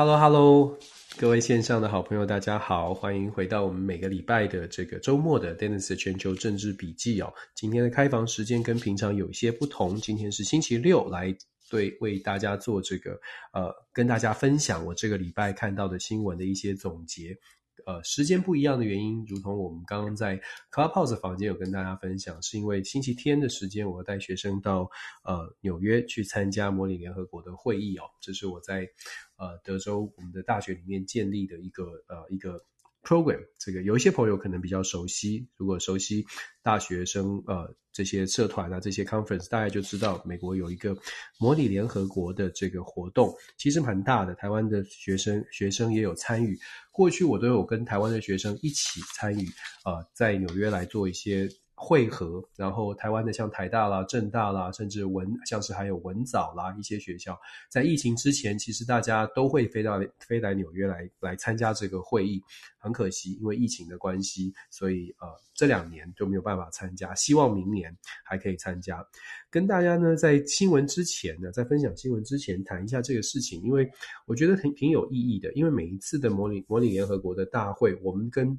Hello，Hello，各位线上的好朋友，大家好，欢迎回到我们每个礼拜的这个周末的 Dennis 的全球政治笔记哦。今天的开房时间跟平常有一些不同，今天是星期六，来对为大家做这个呃，跟大家分享我这个礼拜看到的新闻的一些总结。呃，时间不一样的原因，如同我们刚刚在 Clubhouse 房间有跟大家分享，是因为星期天的时间，我要带学生到呃纽约去参加模拟联合国的会议哦。这是我在呃德州我们的大学里面建立的一个呃一个。Program 这个有一些朋友可能比较熟悉，如果熟悉大学生呃这些社团啊这些 conference，大家就知道美国有一个模拟联合国的这个活动，其实蛮大的。台湾的学生学生也有参与，过去我都有跟台湾的学生一起参与、呃，在纽约来做一些。汇合，然后台湾的像台大啦、政大啦，甚至文像是还有文藻啦一些学校，在疫情之前，其实大家都会飞到飞来纽约来来参加这个会议。很可惜，因为疫情的关系，所以呃这两年就没有办法参加。希望明年还可以参加。跟大家呢在新闻之前呢，在分享新闻之前谈一下这个事情，因为我觉得挺挺有意义的。因为每一次的模拟模拟联合国的大会，我们跟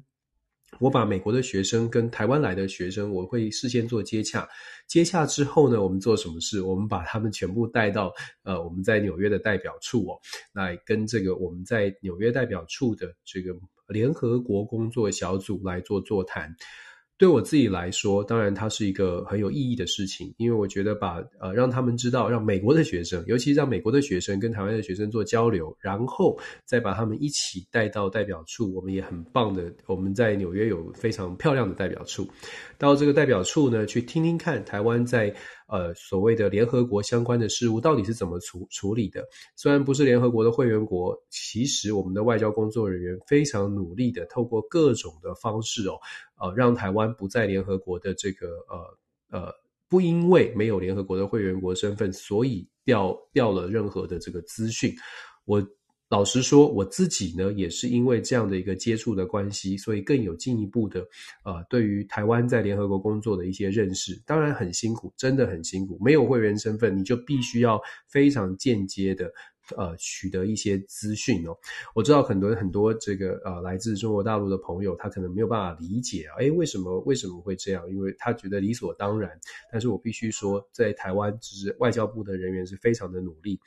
我把美国的学生跟台湾来的学生，我会事先做接洽。接洽之后呢，我们做什么事？我们把他们全部带到呃我们在纽约的代表处哦，来跟这个我们在纽约代表处的这个联合国工作小组来做座谈。对我自己来说，当然它是一个很有意义的事情，因为我觉得把呃让他们知道，让美国的学生，尤其让美国的学生跟台湾的学生做交流，然后再把他们一起带到代表处。我们也很棒的，我们在纽约有非常漂亮的代表处，到这个代表处呢，去听听看台湾在。呃，所谓的联合国相关的事务到底是怎么处处理的？虽然不是联合国的会员国，其实我们的外交工作人员非常努力的，透过各种的方式哦，呃，让台湾不在联合国的这个呃呃，不因为没有联合国的会员国身份，所以掉掉了任何的这个资讯。我。老实说，我自己呢，也是因为这样的一个接触的关系，所以更有进一步的，呃，对于台湾在联合国工作的一些认识。当然很辛苦，真的很辛苦。没有会员身份，你就必须要非常间接的，呃，取得一些资讯哦。我知道很多很多这个呃来自中国大陆的朋友，他可能没有办法理解啊，诶，为什么为什么会这样？因为他觉得理所当然。但是我必须说，在台湾，就是外交部的人员是非常的努力。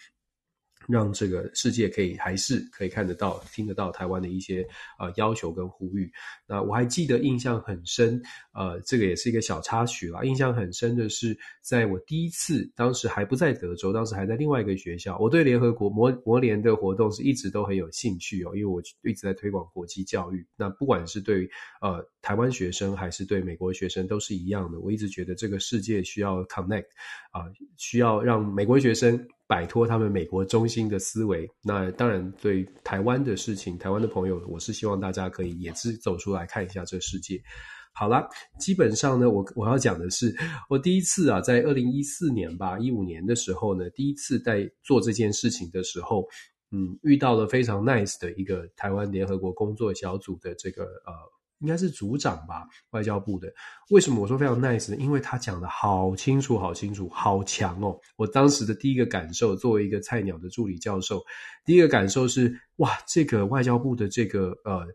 让这个世界可以还是可以看得到、听得到台湾的一些呃要求跟呼吁。那我还记得印象很深，呃，这个也是一个小插曲啦。印象很深的是，在我第一次，当时还不在德州，当时还在另外一个学校。我对联合国模模联的活动是一直都很有兴趣哦，因为我一直在推广国际教育。那不管是对呃台湾学生还是对美国学生都是一样的。我一直觉得这个世界需要 connect 啊，需要让美国学生。摆脱他们美国中心的思维，那当然对台湾的事情，台湾的朋友，我是希望大家可以也是走出来看一下这世界。好啦，基本上呢，我我要讲的是，我第一次啊，在二零一四年吧，一五年的时候呢，第一次在做这件事情的时候，嗯，遇到了非常 nice 的一个台湾联合国工作小组的这个呃。应该是组长吧，外交部的。为什么我说非常 nice 呢？因为他讲的好清楚，好清楚，好强哦！我当时的第一个感受，作为一个菜鸟的助理教授，第一个感受是，哇，这个外交部的这个呃。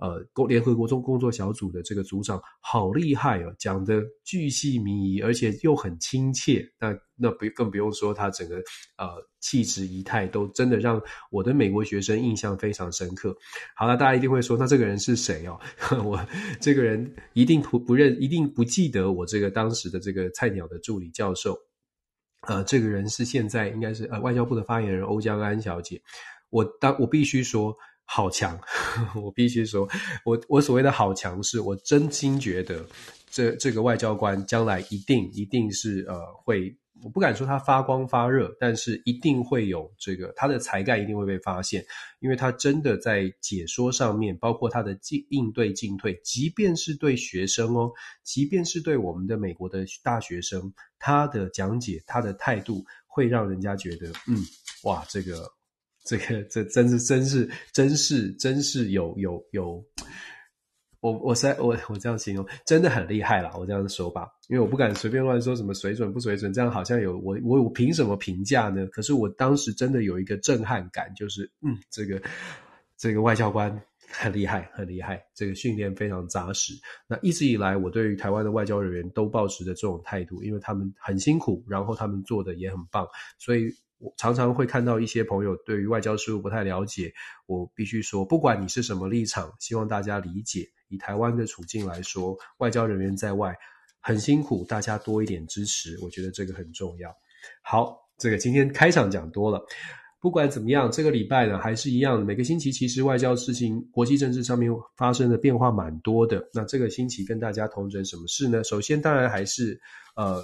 呃，联联合国中工作小组的这个组长好厉害哦，讲的巨细靡遗，而且又很亲切。那那不更不用说他整个呃气质仪态都真的让我的美国学生印象非常深刻。好了，大家一定会说，那这个人是谁哦？我这个人一定不不认，一定不记得我这个当时的这个菜鸟的助理教授。呃，这个人是现在应该是呃外交部的发言人欧江安小姐。我当我必须说。好强！我必须说，我我所谓的好强，是我真心觉得这这个外交官将来一定一定是呃会，我不敢说他发光发热，但是一定会有这个他的才干一定会被发现，因为他真的在解说上面，包括他的进应对进退，即便是对学生哦，即便是对我们的美国的大学生，他的讲解他的态度会让人家觉得，嗯，哇，这个。这个这真是真是真是真是有有有我我在我我这样形容，真的很厉害啦。我这样说吧，因为我不敢随便乱说什么水准不水准，这样好像有我我我凭什么评价呢？可是我当时真的有一个震撼感，就是嗯，这个这个外交官很厉害，很厉害，这个训练非常扎实。那一直以来，我对于台湾的外交人员都抱持着这种态度，因为他们很辛苦，然后他们做的也很棒，所以。我常常会看到一些朋友对于外交事务不太了解，我必须说，不管你是什么立场，希望大家理解。以台湾的处境来说，外交人员在外很辛苦，大家多一点支持，我觉得这个很重要。好，这个今天开场讲多了，不管怎么样，这个礼拜呢还是一样，每个星期其实外交事情、国际政治上面发生的变化蛮多的。那这个星期跟大家同整什么事呢？首先，当然还是呃。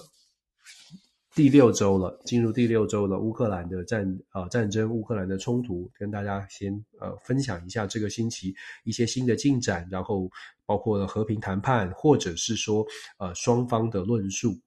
第六周了，进入第六周了。乌克兰的战呃战争，乌克兰的冲突，跟大家先呃分享一下这个星期一些新的进展，然后包括了和平谈判，或者是说呃双方的论述，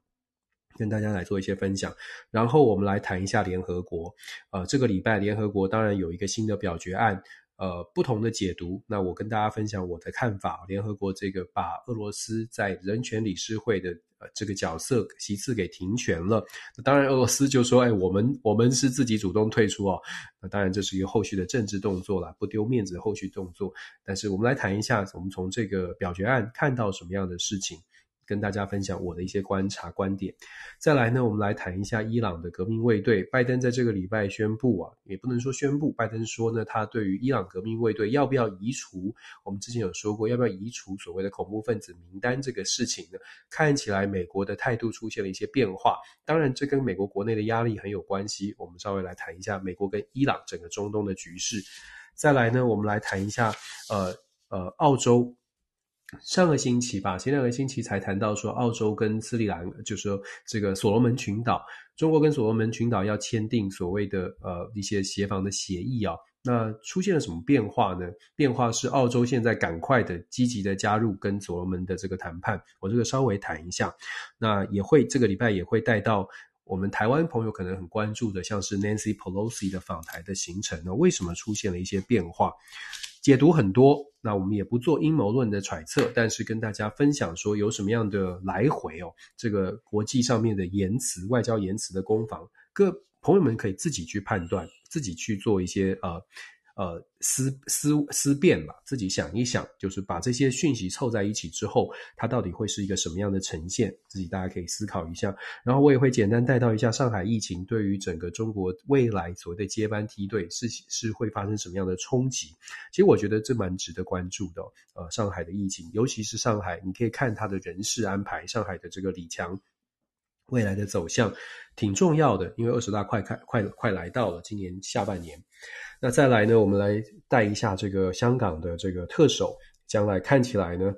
跟大家来做一些分享。然后我们来谈一下联合国，呃这个礼拜联合国当然有一个新的表决案。呃，不同的解读。那我跟大家分享我的看法。联合国这个把俄罗斯在人权理事会的呃这个角色席次给停权了。那当然，俄罗斯就说：“哎，我们我们是自己主动退出哦。”那当然这是一个后续的政治动作啦，不丢面子的后续动作。但是我们来谈一下，我们从这个表决案看到什么样的事情。跟大家分享我的一些观察观点。再来呢，我们来谈一下伊朗的革命卫队。拜登在这个礼拜宣布啊，也不能说宣布，拜登说呢，他对于伊朗革命卫队要不要移除，我们之前有说过，要不要移除所谓的恐怖分子名单这个事情呢，看起来美国的态度出现了一些变化。当然，这跟美国国内的压力很有关系。我们稍微来谈一下美国跟伊朗整个中东的局势。再来呢，我们来谈一下，呃呃，澳洲。上个星期吧，前两个星期才谈到说，澳洲跟斯里兰，就是说这个所罗门群岛，中国跟所罗门群岛要签订所谓的呃一些协防的协议啊。那出现了什么变化呢？变化是澳洲现在赶快的积极的加入跟所罗门的这个谈判。我这个稍微谈一下，那也会这个礼拜也会带到我们台湾朋友可能很关注的，像是 Nancy Pelosi 的访台的行程呢，为什么出现了一些变化？解读很多，那我们也不做阴谋论的揣测，但是跟大家分享说有什么样的来回哦，这个国际上面的言辞、外交言辞的攻防，各朋友们可以自己去判断，自己去做一些呃。呃，思思思辨吧，自己想一想，就是把这些讯息凑在一起之后，它到底会是一个什么样的呈现？自己大家可以思考一下。然后我也会简单带到一下上海疫情对于整个中国未来所谓的接班梯队是是会发生什么样的冲击？其实我觉得这蛮值得关注的。呃，上海的疫情，尤其是上海，你可以看他的人事安排，上海的这个李强未来的走向挺重要的，因为二十大快开快快来到了，今年下半年。那再来呢，我们来带一下这个香港的这个特首，将来看起来呢，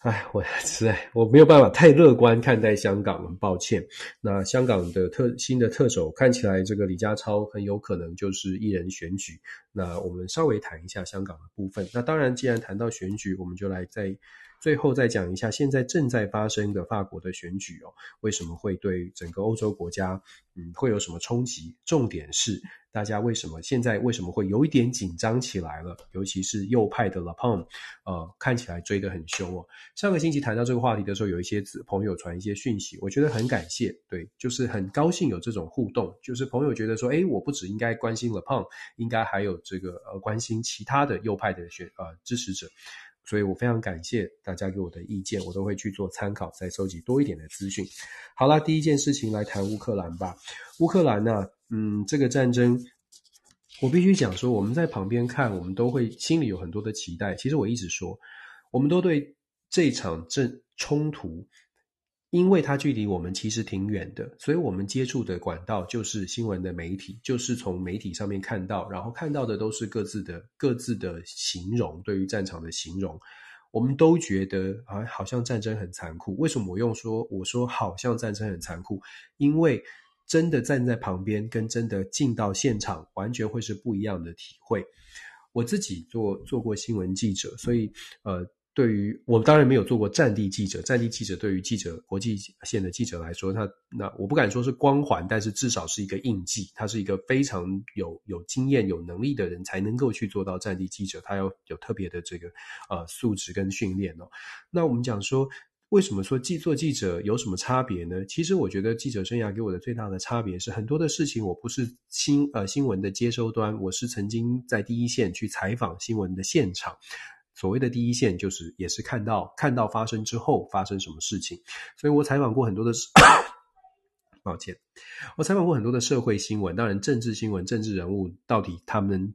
哎，我 实在我没有办法太乐观看待香港，很抱歉。那香港的特新的特首看起来，这个李家超很有可能就是一人选举。那我们稍微谈一下香港的部分。那当然，既然谈到选举，我们就来在最后再讲一下现在正在发生的法国的选举哦，为什么会对整个欧洲国家嗯会有什么冲击？重点是。大家为什么现在为什么会有一点紧张起来了？尤其是右派的 Le Pen，呃，看起来追得很凶哦。上个星期谈到这个话题的时候，有一些朋友传一些讯息，我觉得很感谢，对，就是很高兴有这种互动。就是朋友觉得说，诶，我不只应该关心 Le Pen，应该还有这个呃关心其他的右派的选呃支持者。所以我非常感谢大家给我的意见，我都会去做参考，再收集多一点的资讯。好啦，第一件事情来谈乌克兰吧。乌克兰呢，嗯，这个战争，我必须讲说，我们在旁边看，我们都会心里有很多的期待。其实我一直说，我们都对这场战冲突。因为它距离我们其实挺远的，所以我们接触的管道就是新闻的媒体，就是从媒体上面看到，然后看到的都是各自的各自的形容，对于战场的形容，我们都觉得啊，好像战争很残酷。为什么我用说我说好像战争很残酷？因为真的站在旁边，跟真的进到现场，完全会是不一样的体会。我自己做做过新闻记者，所以呃。对于我当然没有做过战地记者，战地记者对于记者国际线的记者来说，他那我不敢说是光环，但是至少是一个印记。他是一个非常有有经验、有能力的人才能够去做到战地记者，他要有特别的这个呃素质跟训练哦。那我们讲说，为什么说记做记者有什么差别呢？其实我觉得记者生涯给我的最大的差别是，很多的事情我不是新呃新闻的接收端，我是曾经在第一线去采访新闻的现场。所谓的第一线，就是也是看到看到发生之后发生什么事情，所以我采访过很多的，抱歉，我采访过很多的社会新闻，当然政治新闻、政治人物到底他们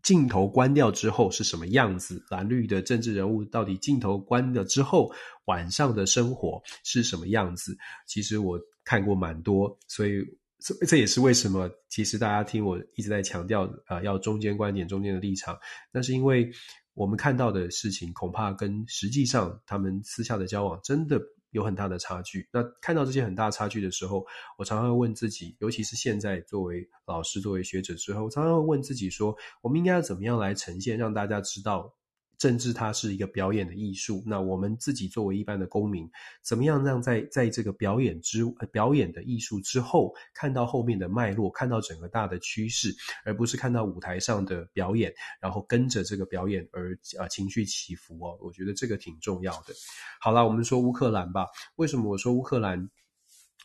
镜头关掉之后是什么样子，蓝绿的政治人物到底镜头关了之后晚上的生活是什么样子，其实我看过蛮多，所以这这也是为什么其实大家听我一直在强调啊、呃，要中间观点、中间的立场，那是因为。我们看到的事情，恐怕跟实际上他们私下的交往真的有很大的差距。那看到这些很大差距的时候，我常常会问自己，尤其是现在作为老师、作为学者之后，常常会问自己说：我们应该要怎么样来呈现，让大家知道？政治它是一个表演的艺术，那我们自己作为一般的公民，怎么样让在在这个表演之表演的艺术之后，看到后面的脉络，看到整个大的趋势，而不是看到舞台上的表演，然后跟着这个表演而呃情绪起伏哦，我觉得这个挺重要的。好啦，我们说乌克兰吧，为什么我说乌克兰？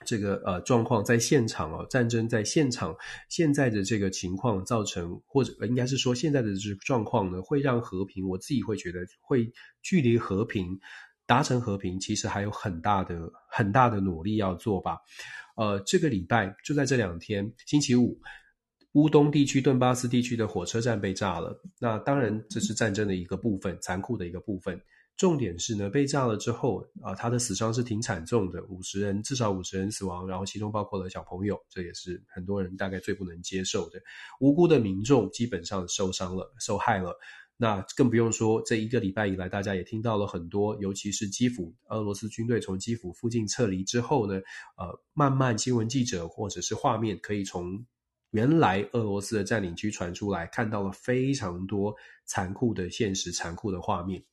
这个呃状况在现场哦，战争在现场，现在的这个情况造成，或者应该是说现在的这状况呢，会让和平，我自己会觉得会距离和平达成和平，其实还有很大的很大的努力要做吧。呃，这个礼拜就在这两天，星期五，乌东地区顿巴斯地区的火车站被炸了。那当然这是战争的一个部分，残酷的一个部分。重点是呢，被炸了之后啊，他的死伤是挺惨重的，五十人，至少五十人死亡，然后其中包括了小朋友，这也是很多人大概最不能接受的。无辜的民众基本上受伤了，受害了。那更不用说这一个礼拜以来，大家也听到了很多，尤其是基辅，俄罗斯军队从基辅附近撤离之后呢，呃，慢慢新闻记者或者是画面可以从原来俄罗斯的占领区传出来，看到了非常多残酷的现实、残酷的画面。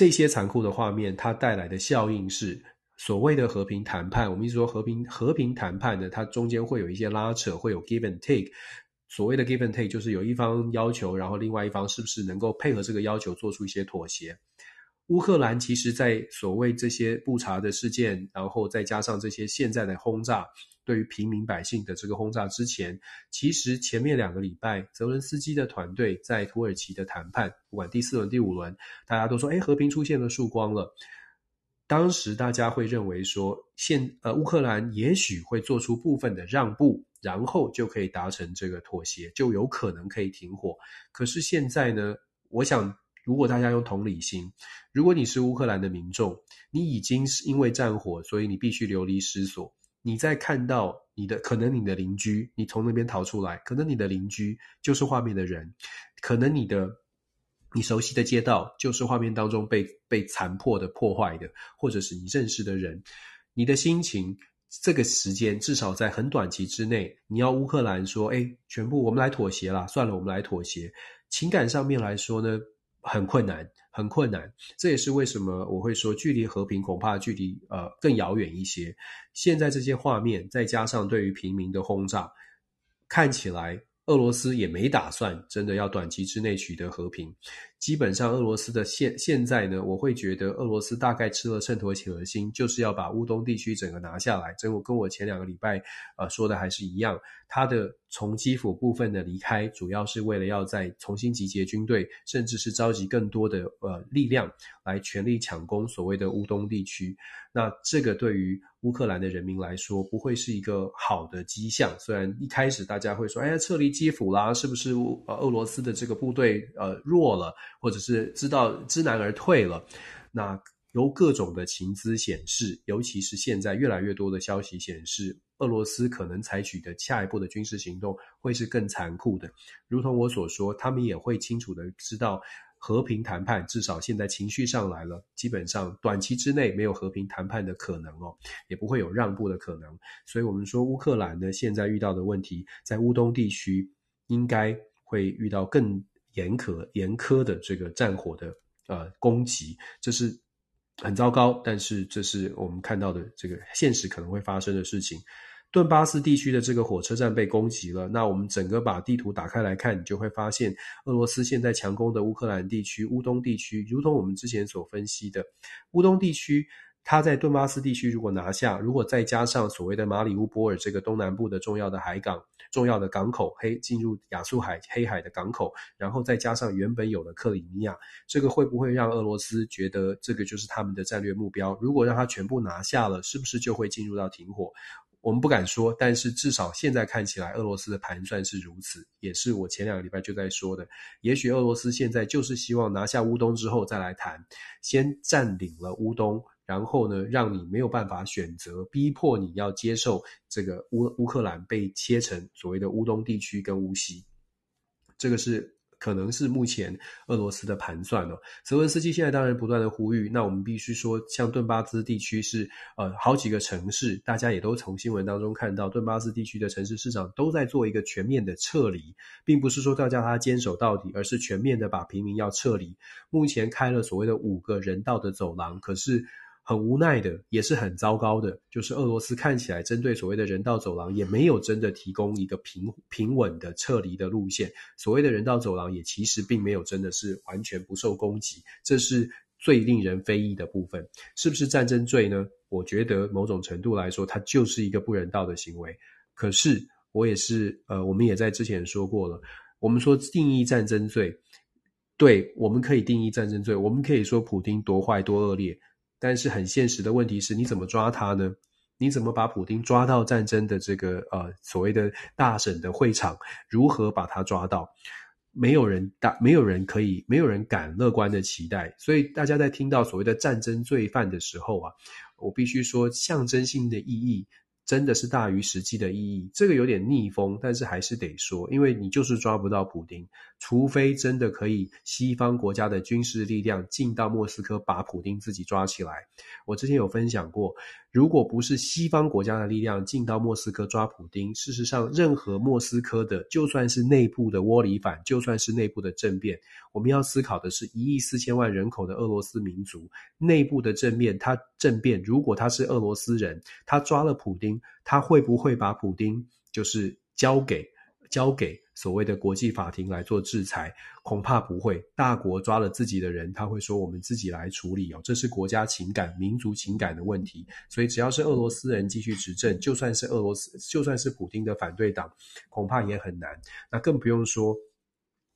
这些残酷的画面，它带来的效应是所谓的和平谈判。我们一直说和平和平谈判呢，它中间会有一些拉扯，会有 give and take。所谓的 give and take 就是有一方要求，然后另外一方是不是能够配合这个要求做出一些妥协。乌克兰其实，在所谓这些布查的事件，然后再加上这些现在的轰炸。对于平民百姓的这个轰炸之前，其实前面两个礼拜，泽伦斯基的团队在土耳其的谈判，不管第四轮、第五轮，大家都说，哎，和平出现了曙光了。当时大家会认为说，现呃乌克兰也许会做出部分的让步，然后就可以达成这个妥协，就有可能可以停火。可是现在呢，我想，如果大家用同理心，如果你是乌克兰的民众，你已经是因为战火，所以你必须流离失所。你在看到你的可能你的邻居，你从那边逃出来，可能你的邻居就是画面的人，可能你的你熟悉的街道就是画面当中被被残破的破坏的，或者是你认识的人，你的心情这个时间至少在很短期之内，你要乌克兰说，哎，全部我们来妥协啦，算了，我们来妥协，情感上面来说呢，很困难。很困难，这也是为什么我会说距离和平恐怕距离呃更遥远一些。现在这些画面，再加上对于平民的轰炸，看起来。俄罗斯也没打算真的要短期之内取得和平。基本上，俄罗斯的现现在呢，我会觉得俄罗斯大概吃了秤砣铁了心，就是要把乌东地区整个拿下来。这我跟我前两个礼拜呃说的还是一样。他的从基辅部分的离开，主要是为了要再重新集结军队，甚至是召集更多的呃力量来全力抢攻所谓的乌东地区。那这个对于乌克兰的人民来说，不会是一个好的迹象。虽然一开始大家会说：“哎呀，撤离基辅啦，是不是呃俄罗斯的这个部队呃弱了，或者是知道知难而退了？”那由各种的情资显示，尤其是现在越来越多的消息显示，俄罗斯可能采取的下一步的军事行动会是更残酷的。如同我所说，他们也会清楚的知道。和平谈判至少现在情绪上来了，基本上短期之内没有和平谈判的可能哦，也不会有让步的可能。所以，我们说乌克兰呢，现在遇到的问题，在乌东地区应该会遇到更严苛、严苛的这个战火的呃攻击，这是很糟糕，但是这是我们看到的这个现实可能会发生的事情。顿巴斯地区的这个火车站被攻击了，那我们整个把地图打开来看，你就会发现，俄罗斯现在强攻的乌克兰地区、乌东地区，如同我们之前所分析的，乌东地区，它在顿巴斯地区如果拿下，如果再加上所谓的马里乌波尔这个东南部的重要的海港、重要的港口，黑进入亚速海、黑海的港口，然后再加上原本有的克里米亚，这个会不会让俄罗斯觉得这个就是他们的战略目标？如果让他全部拿下了，是不是就会进入到停火？我们不敢说，但是至少现在看起来，俄罗斯的盘算是如此，也是我前两个礼拜就在说的。也许俄罗斯现在就是希望拿下乌东之后再来谈，先占领了乌东，然后呢，让你没有办法选择，逼迫你要接受这个乌乌克兰被切成所谓的乌东地区跟乌西，这个是。可能是目前俄罗斯的盘算哦。泽文斯基现在当然不断的呼吁，那我们必须说，像顿巴斯地区是呃好几个城市，大家也都从新闻当中看到，顿巴斯地区的城市市长都在做一个全面的撤离，并不是说要叫他坚守到底，而是全面的把平民要撤离。目前开了所谓的五个人道的走廊，可是。很无奈的，也是很糟糕的，就是俄罗斯看起来针对所谓的人道走廊，也没有真的提供一个平平稳的撤离的路线。所谓的人道走廊，也其实并没有真的是完全不受攻击，这是最令人非议的部分。是不是战争罪呢？我觉得某种程度来说，它就是一个不人道的行为。可是我也是，呃，我们也在之前说过了，我们说定义战争罪，对，我们可以定义战争罪，我们可以说普丁多坏多恶劣。但是很现实的问题是，你怎么抓他呢？你怎么把普丁抓到战争的这个呃所谓的大省的会场？如何把他抓到？没有人大，没有人可以，没有人敢乐观的期待。所以大家在听到所谓的战争罪犯的时候啊，我必须说象征性的意义。真的是大于实际的意义，这个有点逆风，但是还是得说，因为你就是抓不到普丁，除非真的可以西方国家的军事力量进到莫斯科把普丁自己抓起来。我之前有分享过。如果不是西方国家的力量进到莫斯科抓普丁，事实上，任何莫斯科的，就算是内部的窝里反，就算是内部的政变，我们要思考的是一亿四千万人口的俄罗斯民族内部的政变，他政变，如果他是俄罗斯人，他抓了普丁，他会不会把普丁就是交给交给？所谓的国际法庭来做制裁，恐怕不会。大国抓了自己的人，他会说我们自己来处理哦，这是国家情感、民族情感的问题。所以只要是俄罗斯人继续执政，就算是俄罗斯，就算是普京的反对党，恐怕也很难。那更不用说。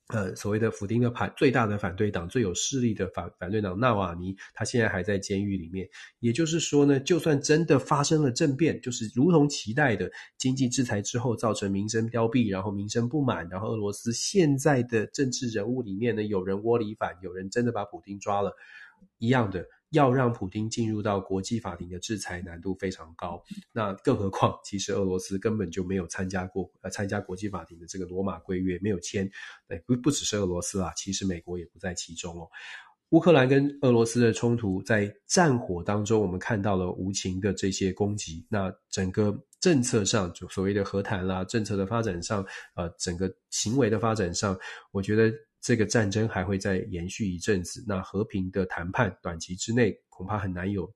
呃，所谓的普丁的反最大的反对党，最有势力的反反对党纳瓦尼，他现在还在监狱里面。也就是说呢，就算真的发生了政变，就是如同期待的经济制裁之后造成民生凋敝，然后民生不满，然后俄罗斯现在的政治人物里面呢，有人窝里反，有人真的把普丁抓了，一样的。要让普丁进入到国际法庭的制裁难度非常高，那更何况，其实俄罗斯根本就没有参加过呃参加国际法庭的这个罗马规约，没有签。对，不不只是俄罗斯啊，其实美国也不在其中哦。乌克兰跟俄罗斯的冲突在战火当中，我们看到了无情的这些攻击。那整个政策上，就所谓的和谈啦，政策的发展上，呃，整个行为的发展上，我觉得。这个战争还会再延续一阵子，那和平的谈判短期之内恐怕很难有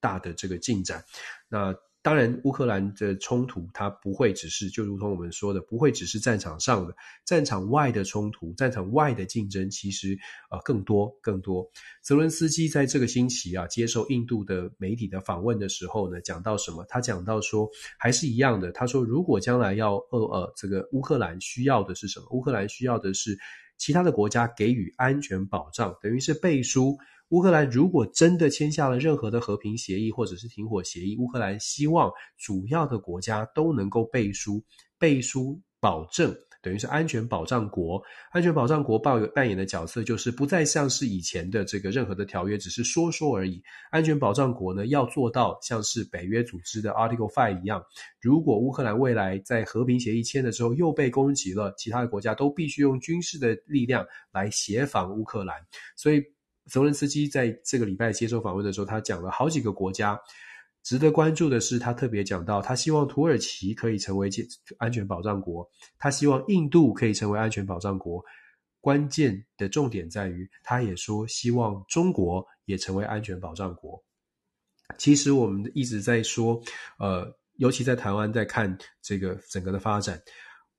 大的这个进展。那当然，乌克兰的冲突它不会只是，就如同我们说的，不会只是战场上的，战场外的冲突，战场外的竞争其实、呃、更多更多。泽伦斯基在这个星期啊接受印度的媒体的访问的时候呢，讲到什么？他讲到说还是一样的，他说如果将来要呃呃这个乌克兰需要的是什么？乌克兰需要的是。其他的国家给予安全保障，等于是背书。乌克兰如果真的签下了任何的和平协议或者是停火协议，乌克兰希望主要的国家都能够背书，背书保证。等于是安全保障国，安全保障国扮扮演的角色就是不再像是以前的这个任何的条约只是说说而已。安全保障国呢，要做到像是北约组织的 Article Five 一样，如果乌克兰未来在和平协议签的时候又被攻击了，其他的国家都必须用军事的力量来协防乌克兰。所以，泽伦斯基在这个礼拜接受访问的时候，他讲了好几个国家。值得关注的是，他特别讲到，他希望土耳其可以成为安全保障国，他希望印度可以成为安全保障国。关键的重点在于，他也说希望中国也成为安全保障国。其实我们一直在说，呃，尤其在台湾在看这个整个的发展。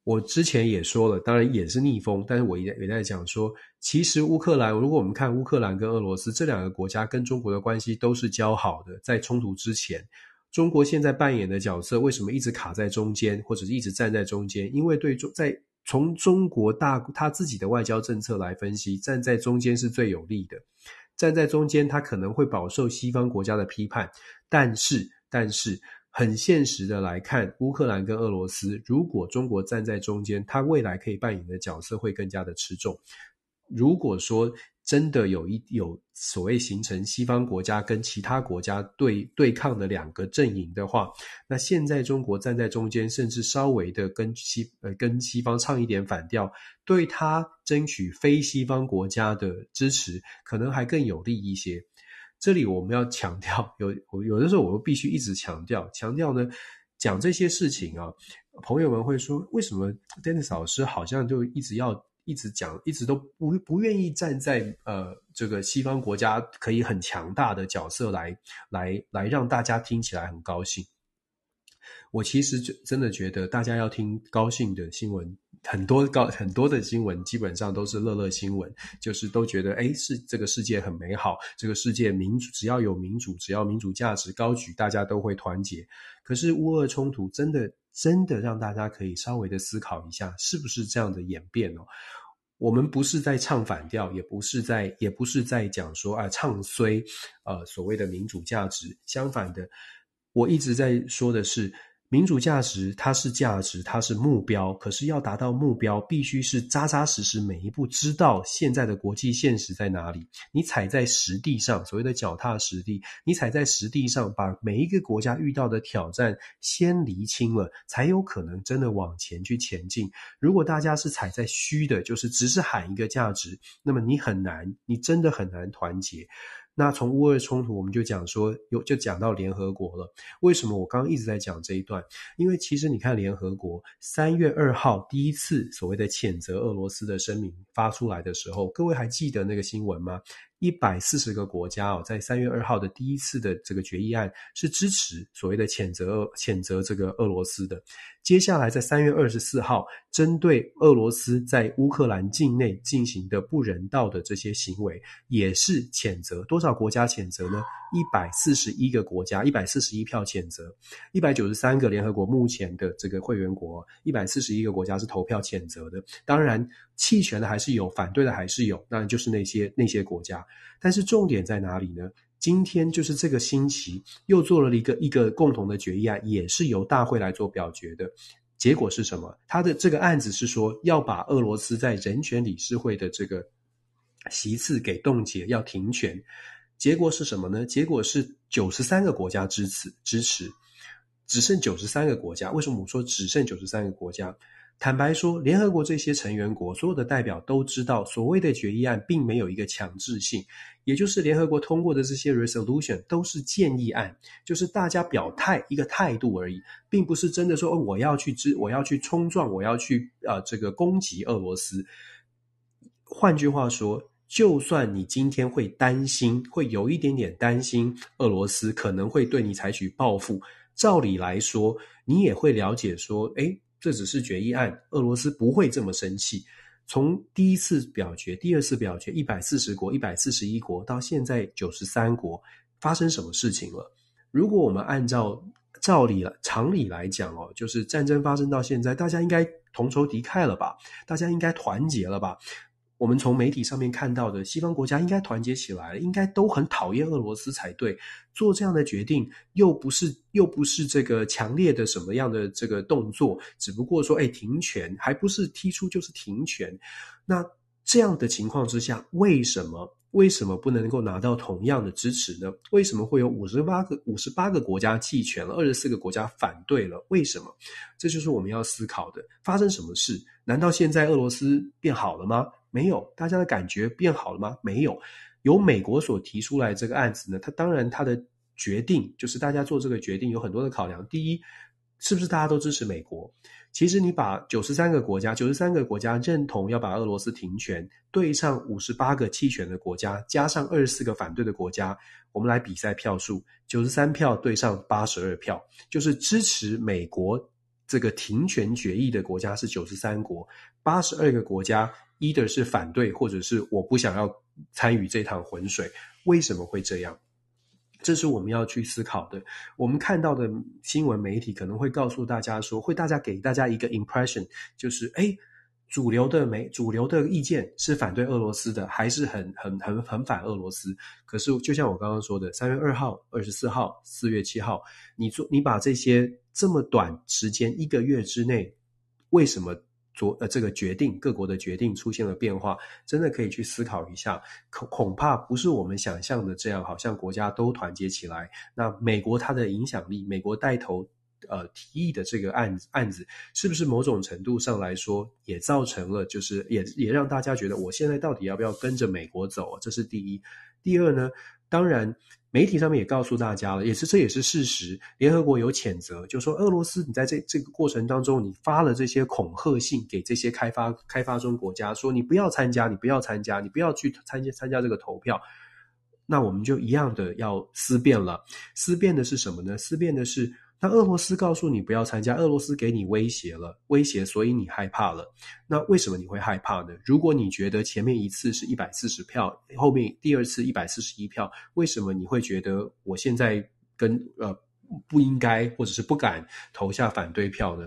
我之前也说了，当然也是逆风，但是我也也在讲说，其实乌克兰，如果我们看乌克兰跟俄罗斯这两个国家跟中国的关系都是交好的，在冲突之前，中国现在扮演的角色为什么一直卡在中间，或者是一直站在中间？因为对中在从中国大他自己的外交政策来分析，站在中间是最有利的，站在中间他可能会饱受西方国家的批判，但是但是。很现实的来看，乌克兰跟俄罗斯，如果中国站在中间，它未来可以扮演的角色会更加的持重。如果说真的有一有所谓形成西方国家跟其他国家对对抗的两个阵营的话，那现在中国站在中间，甚至稍微的跟西呃跟西方唱一点反调，对他争取非西方国家的支持，可能还更有利一些。这里我们要强调，有我有的时候我们必须一直强调，强调呢，讲这些事情啊，朋友们会说，为什么 Dennis 老师好像就一直要一直讲，一直都不不愿意站在呃这个西方国家可以很强大的角色来来来让大家听起来很高兴。我其实就真的觉得，大家要听高兴的新闻。很多高很多的新闻基本上都是乐乐新闻，就是都觉得诶，是这个世界很美好，这个世界民主，只要有民主，只要民主价值高举，大家都会团结。可是乌俄冲突真的真的让大家可以稍微的思考一下，是不是这样的演变哦？我们不是在唱反调，也不是在也不是在讲说啊唱衰呃所谓的民主价值，相反的，我一直在说的是。民主价值，它是价值，它是目标。可是要达到目标，必须是扎扎实实每一步知道现在的国际现实在哪里。你踩在实地上，所谓的脚踏实地，你踩在实地上，把每一个国家遇到的挑战先厘清了，才有可能真的往前去前进。如果大家是踩在虚的，就是只是喊一个价值，那么你很难，你真的很难团结。那从乌俄冲突，我们就讲说，有就讲到联合国了。为什么我刚刚一直在讲这一段？因为其实你看，联合国三月二号第一次所谓的谴责俄罗斯的声明发出来的时候，各位还记得那个新闻吗？一百四十个国家哦，在三月二号的第一次的这个决议案是支持所谓的谴责谴责这个俄罗斯的。接下来在三月二十四号，针对俄罗斯在乌克兰境内进行的不人道的这些行为，也是谴责。多少国家谴责呢？一百四十一个国家，一百四十一票谴责。一百九十三个联合国目前的这个会员国，一百四十一个国家是投票谴责的。当然，弃权的还是有，反对的还是有，当然就是那些那些国家。但是重点在哪里呢？今天就是这个星期又做了一个一个共同的决议案，也是由大会来做表决的。结果是什么？他的这个案子是说要把俄罗斯在人权理事会的这个席次给冻结，要停权。结果是什么呢？结果是九十三个国家支持支持，只剩九十三个国家。为什么我说只剩九十三个国家？坦白说，联合国这些成员国所有的代表都知道，所谓的决议案并没有一个强制性，也就是联合国通过的这些 resolution 都是建议案，就是大家表态一个态度而已，并不是真的说，我要去支，我要去冲撞，我要去呃这个攻击俄罗斯。换句话说，就算你今天会担心，会有一点点担心俄罗斯可能会对你采取报复，照理来说，你也会了解说，诶这只是决议案，俄罗斯不会这么生气。从第一次表决、第二次表决，一百四十国、一百四十一国，到现在九十三国，发生什么事情了？如果我们按照照理、常理来讲哦，就是战争发生到现在，大家应该同仇敌忾了吧？大家应该团结了吧？我们从媒体上面看到的，西方国家应该团结起来，应该都很讨厌俄罗斯才对。做这样的决定，又不是又不是这个强烈的什么样的这个动作，只不过说，哎，停权，还不是踢出就是停权。那这样的情况之下，为什么为什么不能够拿到同样的支持呢？为什么会有五十八个五十八个国家弃权了，二十四个国家反对了？为什么？这就是我们要思考的。发生什么事？难道现在俄罗斯变好了吗？没有，大家的感觉变好了吗？没有。由美国所提出来这个案子呢，它当然它的决定就是大家做这个决定有很多的考量。第一，是不是大家都支持美国？其实你把九十三个国家，九十三个国家认同要把俄罗斯停权，对上五十八个弃权的国家，加上二十四个反对的国家，我们来比赛票数，九十三票对上八十二票，就是支持美国这个停权决议的国家是九十三国，八十二个国家 either 是反对，或者是我不想要参与这趟浑水，为什么会这样？这是我们要去思考的。我们看到的新闻媒体可能会告诉大家说，会大家给大家一个 impression，就是诶，主流的媒主流的意见是反对俄罗斯的，还是很很很很反俄罗斯。可是就像我刚刚说的，三月二号、二十四号、四月七号，你做你把这些这么短时间一个月之内，为什么？做呃，这个决定，各国的决定出现了变化，真的可以去思考一下。恐恐怕不是我们想象的这样，好像国家都团结起来。那美国它的影响力，美国带头呃提议的这个案案子，是不是某种程度上来说，也造成了就是也也让大家觉得，我现在到底要不要跟着美国走？这是第一。第二呢，当然。媒体上面也告诉大家了，也是这也是事实。联合国有谴责，就说俄罗斯你在这这个过程当中，你发了这些恐吓信给这些开发开发中国家，说你不要参加，你不要参加，你不要去参加参加这个投票。那我们就一样的要思辨了。思辨的是什么呢？思辨的是。那俄罗斯告诉你不要参加，俄罗斯给你威胁了，威胁，所以你害怕了。那为什么你会害怕呢？如果你觉得前面一次是一百四十票，后面第二次一百四十一票，为什么你会觉得我现在跟呃不应该或者是不敢投下反对票呢？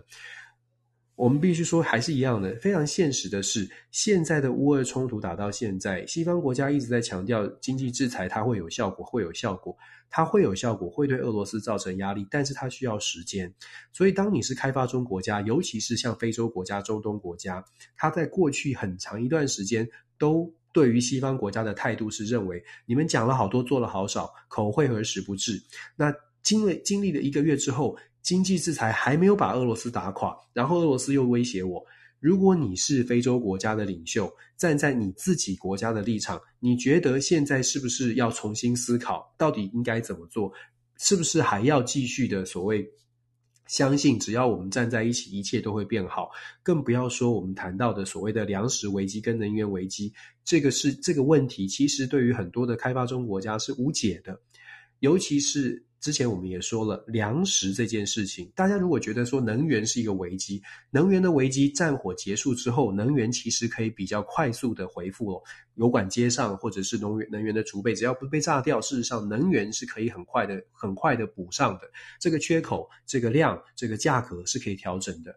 我们必须说，还是一样的，非常现实的是，现在的乌俄冲突打到现在，西方国家一直在强调经济制裁它会有效果，会有效果，它会有效果，会对俄罗斯造成压力，但是它需要时间。所以，当你是开发中国家，尤其是像非洲国家、中东国家，它在过去很长一段时间都对于西方国家的态度是认为，你们讲了好多，做了好少，口惠而实不至。那经历经历了一个月之后。经济制裁还没有把俄罗斯打垮，然后俄罗斯又威胁我。如果你是非洲国家的领袖，站在你自己国家的立场，你觉得现在是不是要重新思考，到底应该怎么做？是不是还要继续的所谓相信，只要我们站在一起，一切都会变好？更不要说我们谈到的所谓的粮食危机跟能源危机，这个是这个问题，其实对于很多的开发中国家是无解的，尤其是。之前我们也说了粮食这件事情，大家如果觉得说能源是一个危机，能源的危机战火结束之后，能源其实可以比较快速的恢复哦，油管接上或者是能源能源的储备，只要不被炸掉，事实上能源是可以很快的很快的补上的，这个缺口、这个量、这个价格是可以调整的。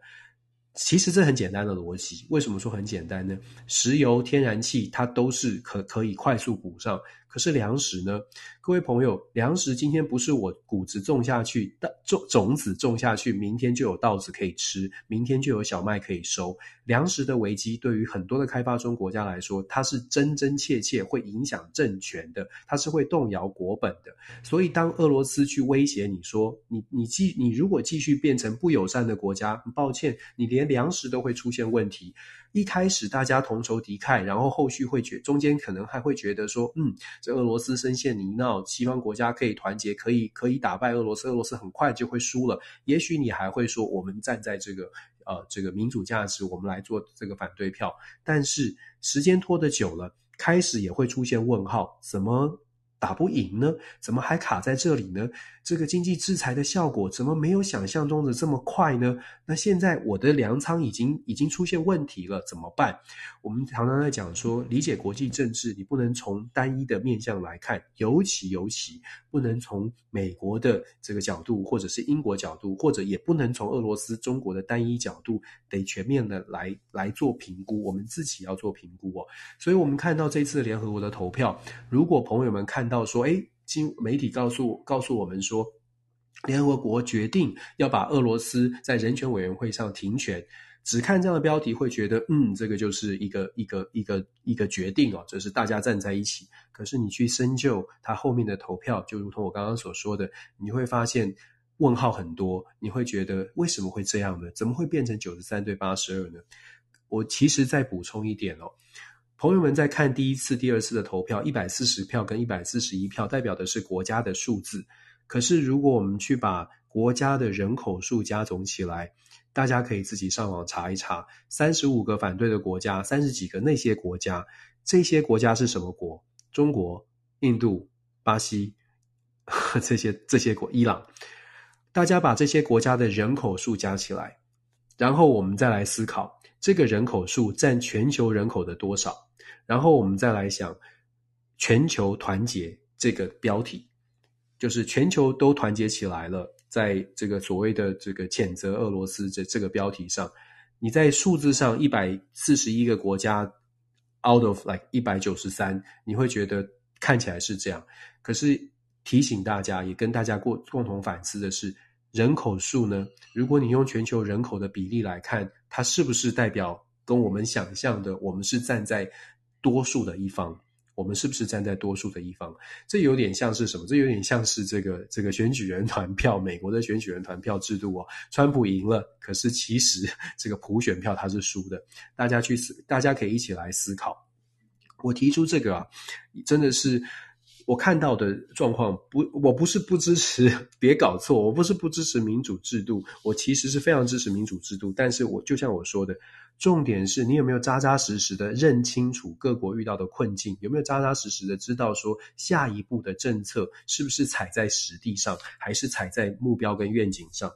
其实这很简单的逻辑，为什么说很简单呢？石油、天然气它都是可可以快速补上。可是粮食呢？各位朋友，粮食今天不是我谷子种下去，种种子种下去，明天就有稻子可以吃，明天就有小麦可以收。粮食的危机对于很多的开发中国家来说，它是真真切切会影响政权的，它是会动摇国本的。所以，当俄罗斯去威胁你说，你你继你如果继续变成不友善的国家，抱歉，你连粮食都会出现问题。一开始大家同仇敌忾，然后后续会觉中间可能还会觉得说，嗯，这俄罗斯深陷泥淖，西方国家可以团结，可以可以打败俄罗斯，俄罗斯很快就会输了。也许你还会说，我们站在这个呃这个民主价值，我们来做这个反对票。但是时间拖得久了，开始也会出现问号，怎么打不赢呢？怎么还卡在这里呢？这个经济制裁的效果怎么没有想象中的这么快呢？那现在我的粮仓已经已经出现问题了，怎么办？我们常常在讲说，理解国际政治，你不能从单一的面向来看，尤其尤其不能从美国的这个角度，或者是英国角度，或者也不能从俄罗斯、中国的单一角度，得全面的来来做评估。我们自己要做评估哦。所以我们看到这次联合国的投票，如果朋友们看到说，诶经媒体告诉告诉我们说，联合国决定要把俄罗斯在人权委员会上停权。只看这样的标题，会觉得嗯，这个就是一个一个一个一个决定哦，这是大家站在一起。可是你去深究它后面的投票，就如同我刚刚所说的，你会发现问号很多。你会觉得为什么会这样呢？怎么会变成九十三对八十二呢？我其实再补充一点哦。朋友们在看第一次、第二次的投票，一百四十票跟一百四十一票代表的是国家的数字。可是如果我们去把国家的人口数加总起来，大家可以自己上网查一查，三十五个反对的国家，三十几个那些国家，这些国家是什么国？中国、印度、巴西，这些这些国，伊朗，大家把这些国家的人口数加起来，然后我们再来思考这个人口数占全球人口的多少，然后我们再来想全球团结这个标题。就是全球都团结起来了，在这个所谓的这个谴责俄罗斯这这个标题上，你在数字上一百四十一个国家 out of like 一百九十三，你会觉得看起来是这样。可是提醒大家，也跟大家过共同反思的是，人口数呢，如果你用全球人口的比例来看，它是不是代表跟我们想象的，我们是站在多数的一方？我们是不是站在多数的一方？这有点像是什么？这有点像是这个这个选举人团票，美国的选举人团票制度哦。川普赢了，可是其实这个普选票他是输的。大家去思，大家可以一起来思考。我提出这个啊，真的是。我看到的状况不，我不是不支持，别搞错，我不是不支持民主制度，我其实是非常支持民主制度。但是我就像我说的，重点是你有没有扎扎实实的认清楚各国遇到的困境，有没有扎扎实实的知道说下一步的政策是不是踩在实地上，还是踩在目标跟愿景上。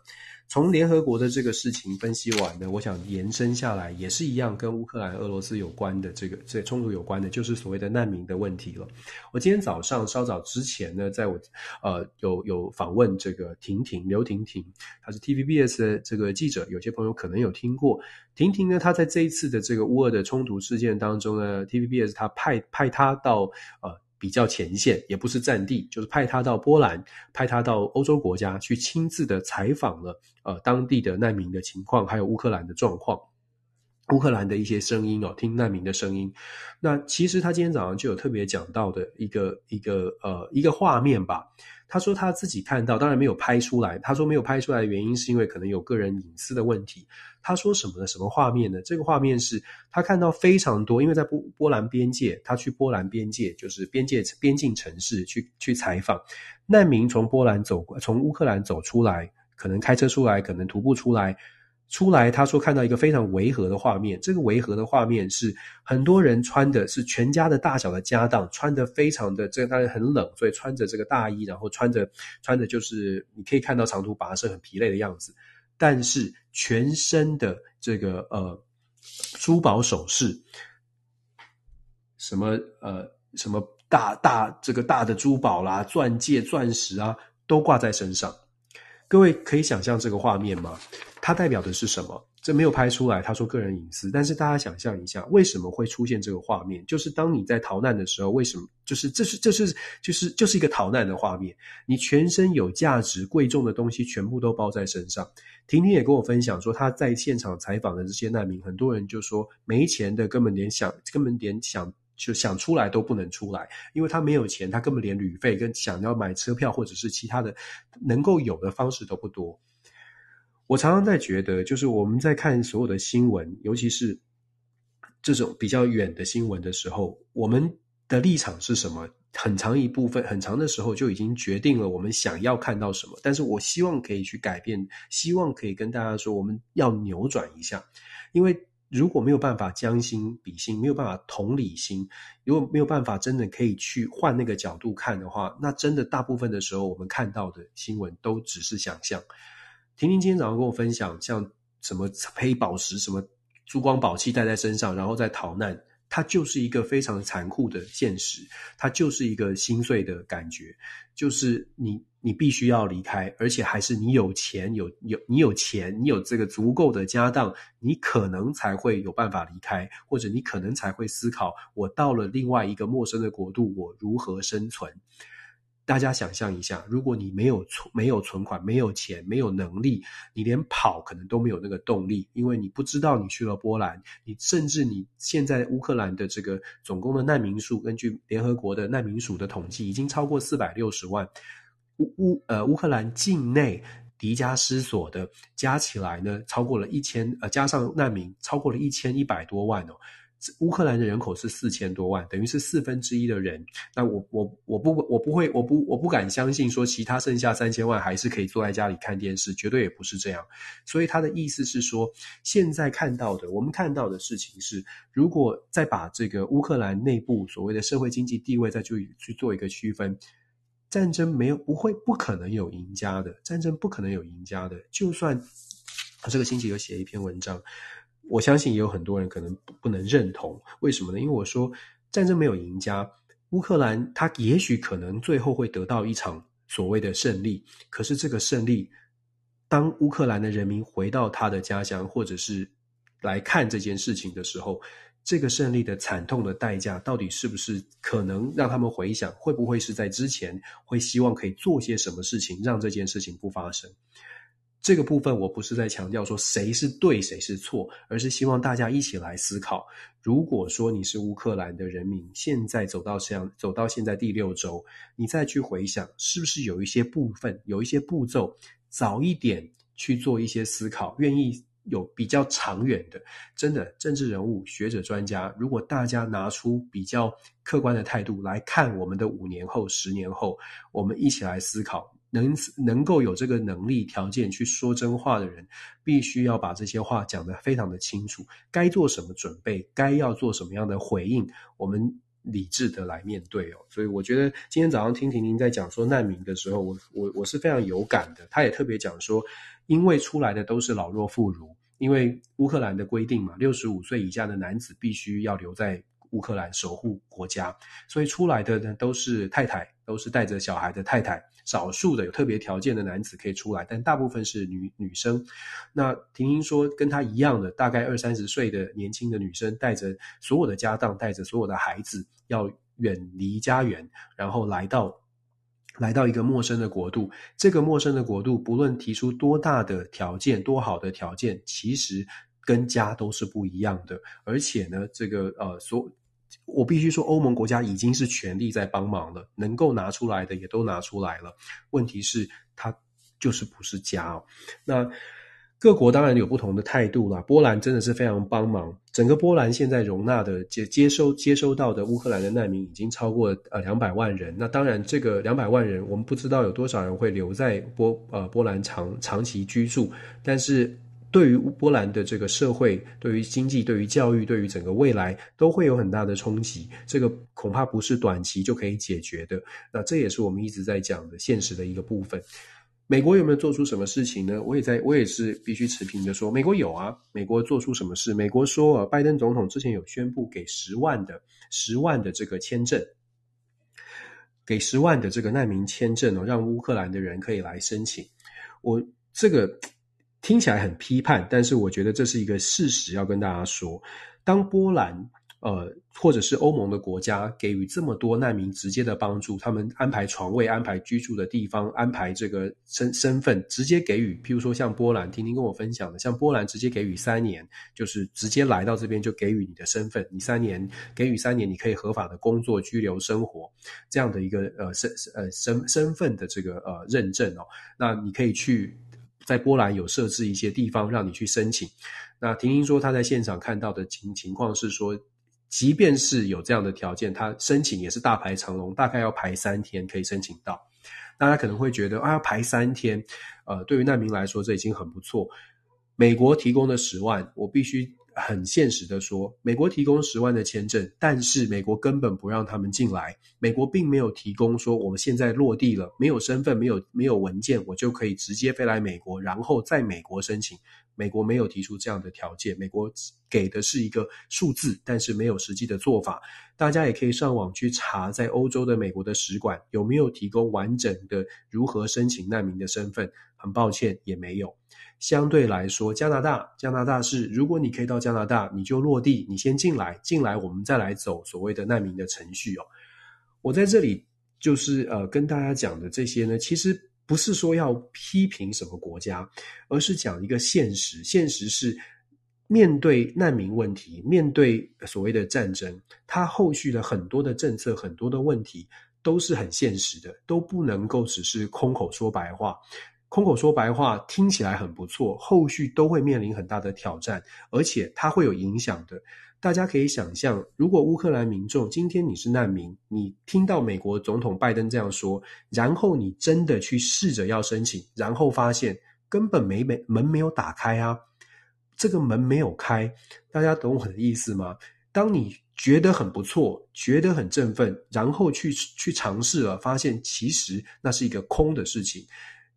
从联合国的这个事情分析完呢，我想延伸下来也是一样，跟乌克兰、俄罗斯有关的这个这冲突有关的，就是所谓的难民的问题了。我今天早上稍早之前呢，在我呃有有访问这个婷婷刘婷婷，她是 TVBS 的这个记者，有些朋友可能有听过。婷婷呢，她在这一次的这个乌俄的冲突事件当中呢，TVBS 她派派她到呃。比较前线，也不是战地，就是派他到波兰，派他到欧洲国家去亲自的采访了，呃，当地的难民的情况，还有乌克兰的状况，乌克兰的一些声音哦，听难民的声音。那其实他今天早上就有特别讲到的一个一个呃一个画面吧。他说他自己看到，当然没有拍出来。他说没有拍出来的原因是因为可能有个人隐私的问题。他说什么呢？什么画面呢？这个画面是他看到非常多，因为在波波兰边界，他去波兰边界，就是边界边境城市去去采访难民，从波兰走，从乌克兰走出来，可能开车出来，可能徒步出来。出来，他说看到一个非常违和的画面。这个违和的画面是很多人穿的是全家的大小的家当，穿的非常的这个当然很冷，所以穿着这个大衣，然后穿着穿的就是你可以看到长途跋涉很疲累的样子。但是全身的这个呃珠宝首饰，什么呃什么大大这个大的珠宝啦、钻戒、钻石啊，都挂在身上。各位可以想象这个画面吗？它代表的是什么？这没有拍出来。他说个人隐私，但是大家想象一下，为什么会出现这个画面？就是当你在逃难的时候，为什么？就是这是这是就是就是一个逃难的画面。你全身有价值、贵重的东西全部都包在身上。婷婷也跟我分享说，她在现场采访的这些难民，很多人就说没钱的根本连想根本连想就想出来都不能出来，因为他没有钱，他根本连旅费跟想要买车票或者是其他的能够有的方式都不多。我常常在觉得，就是我们在看所有的新闻，尤其是这种比较远的新闻的时候，我们的立场是什么？很长一部分、很长的时候就已经决定了我们想要看到什么。但是我希望可以去改变，希望可以跟大家说，我们要扭转一下。因为如果没有办法将心比心，没有办法同理心，如果没有办法真的可以去换那个角度看的话，那真的大部分的时候，我们看到的新闻都只是想象。婷婷今天早上跟我分享，像什么黑宝石、什么珠光宝气戴在身上，然后再逃难，它就是一个非常残酷的现实，它就是一个心碎的感觉，就是你你必须要离开，而且还是你有钱有有你有钱，你有这个足够的家当，你可能才会有办法离开，或者你可能才会思考，我到了另外一个陌生的国度，我如何生存。大家想象一下，如果你没有存、没有存款、没有钱、没有能力，你连跑可能都没有那个动力，因为你不知道你去了波兰，你甚至你现在乌克兰的这个总共的难民数，根据联合国的难民署的统计，已经超过四百六十万。乌乌呃乌克兰境内迪加斯所的加起来呢，超过了一千呃加上难民超过了一千一百多万哦。乌克兰的人口是四千多万，等于是四分之一的人。那我我我不我不会我不我不敢相信说其他剩下三千万还是可以坐在家里看电视，绝对也不是这样。所以他的意思是说，现在看到的我们看到的事情是，如果再把这个乌克兰内部所谓的社会经济地位再去去做一个区分，战争没有不会不可能有赢家的，战争不可能有赢家的。就算他这个星期有写一篇文章。我相信也有很多人可能不能认同，为什么呢？因为我说战争没有赢家，乌克兰他也许可能最后会得到一场所谓的胜利，可是这个胜利，当乌克兰的人民回到他的家乡，或者是来看这件事情的时候，这个胜利的惨痛的代价，到底是不是可能让他们回想，会不会是在之前会希望可以做些什么事情，让这件事情不发生？这个部分我不是在强调说谁是对谁是错，而是希望大家一起来思考。如果说你是乌克兰的人民，现在走到这样，走到现在第六周，你再去回想，是不是有一些部分，有一些步骤，早一点去做一些思考，愿意有比较长远的，真的政治人物、学者、专家，如果大家拿出比较客观的态度来看我们的五年后、十年后，我们一起来思考。能能够有这个能力条件去说真话的人，必须要把这些话讲得非常的清楚，该做什么准备，该要做什么样的回应，我们理智的来面对哦。所以我觉得今天早上听婷婷在讲说难民的时候，我我我是非常有感的。他也特别讲说，因为出来的都是老弱妇孺，因为乌克兰的规定嘛，六十五岁以下的男子必须要留在乌克兰守护国家，所以出来的呢都是太太，都是带着小孩的太太。少数的有特别条件的男子可以出来，但大部分是女女生。那婷婷说，跟她一样的，大概二三十岁的年轻的女生，带着所有的家当，带着所有的孩子，要远离家园，然后来到来到一个陌生的国度。这个陌生的国度，不论提出多大的条件，多好的条件，其实跟家都是不一样的。而且呢，这个呃所。我必须说，欧盟国家已经是全力在帮忙了，能够拿出来的也都拿出来了。问题是，它就是不是家哦。那各国当然有不同的态度啦。波兰真的是非常帮忙，整个波兰现在容纳的接接收接收到的乌克兰的难民已经超过呃两百万人。那当然，这个两百万人，我们不知道有多少人会留在波呃波兰长长期居住，但是。对于波兰的这个社会，对于经济，对于教育，对于整个未来，都会有很大的冲击。这个恐怕不是短期就可以解决的。那这也是我们一直在讲的现实的一个部分。美国有没有做出什么事情呢？我也在，我也是必须持平的说，美国有啊。美国做出什么事？美国说，拜登总统之前有宣布给十万的十万的这个签证，给十万的这个难民签证哦，让乌克兰的人可以来申请。我这个。听起来很批判，但是我觉得这是一个事实，要跟大家说。当波兰，呃，或者是欧盟的国家给予这么多难民直接的帮助，他们安排床位、安排居住的地方、安排这个身身份，直接给予。譬如说像波兰，婷婷跟我分享的，像波兰直接给予三年，就是直接来到这边就给予你的身份，你三年给予三年，你可以合法的工作、居留、生活这样的一个呃身呃身身份的这个呃认证哦，那你可以去。在波兰有设置一些地方让你去申请。那婷婷说她在现场看到的情情况是说，即便是有这样的条件，他申请也是大排长龙，大概要排三天可以申请到。大家可能会觉得啊，排三天，呃，对于难民来说这已经很不错。美国提供的十万，我必须。很现实的说，美国提供十万的签证，但是美国根本不让他们进来。美国并没有提供说，我们现在落地了，没有身份，没有没有文件，我就可以直接飞来美国，然后在美国申请。美国没有提出这样的条件，美国给的是一个数字，但是没有实际的做法。大家也可以上网去查，在欧洲的美国的使馆有没有提供完整的如何申请难民的身份。很抱歉，也没有。相对来说，加拿大，加拿大是，如果你可以到加拿大，你就落地，你先进来，进来我们再来走所谓的难民的程序哦。我在这里就是呃跟大家讲的这些呢，其实不是说要批评什么国家，而是讲一个现实。现实是面对难民问题，面对所谓的战争，它后续的很多的政策，很多的问题都是很现实的，都不能够只是空口说白话。空口说白话听起来很不错，后续都会面临很大的挑战，而且它会有影响的。大家可以想象，如果乌克兰民众今天你是难民，你听到美国总统拜登这样说，然后你真的去试着要申请，然后发现根本没没门没有打开啊，这个门没有开，大家懂我的意思吗？当你觉得很不错，觉得很振奋，然后去去尝试了，发现其实那是一个空的事情。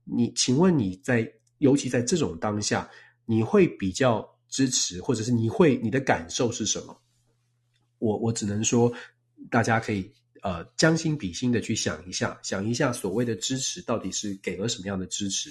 你请问你在，尤其在这种当下，你会比较支持，或者是你会你的感受是什么？我我只能说，大家可以呃将心比心的去想一下，想一下所谓的支持到底是给了什么样的支持。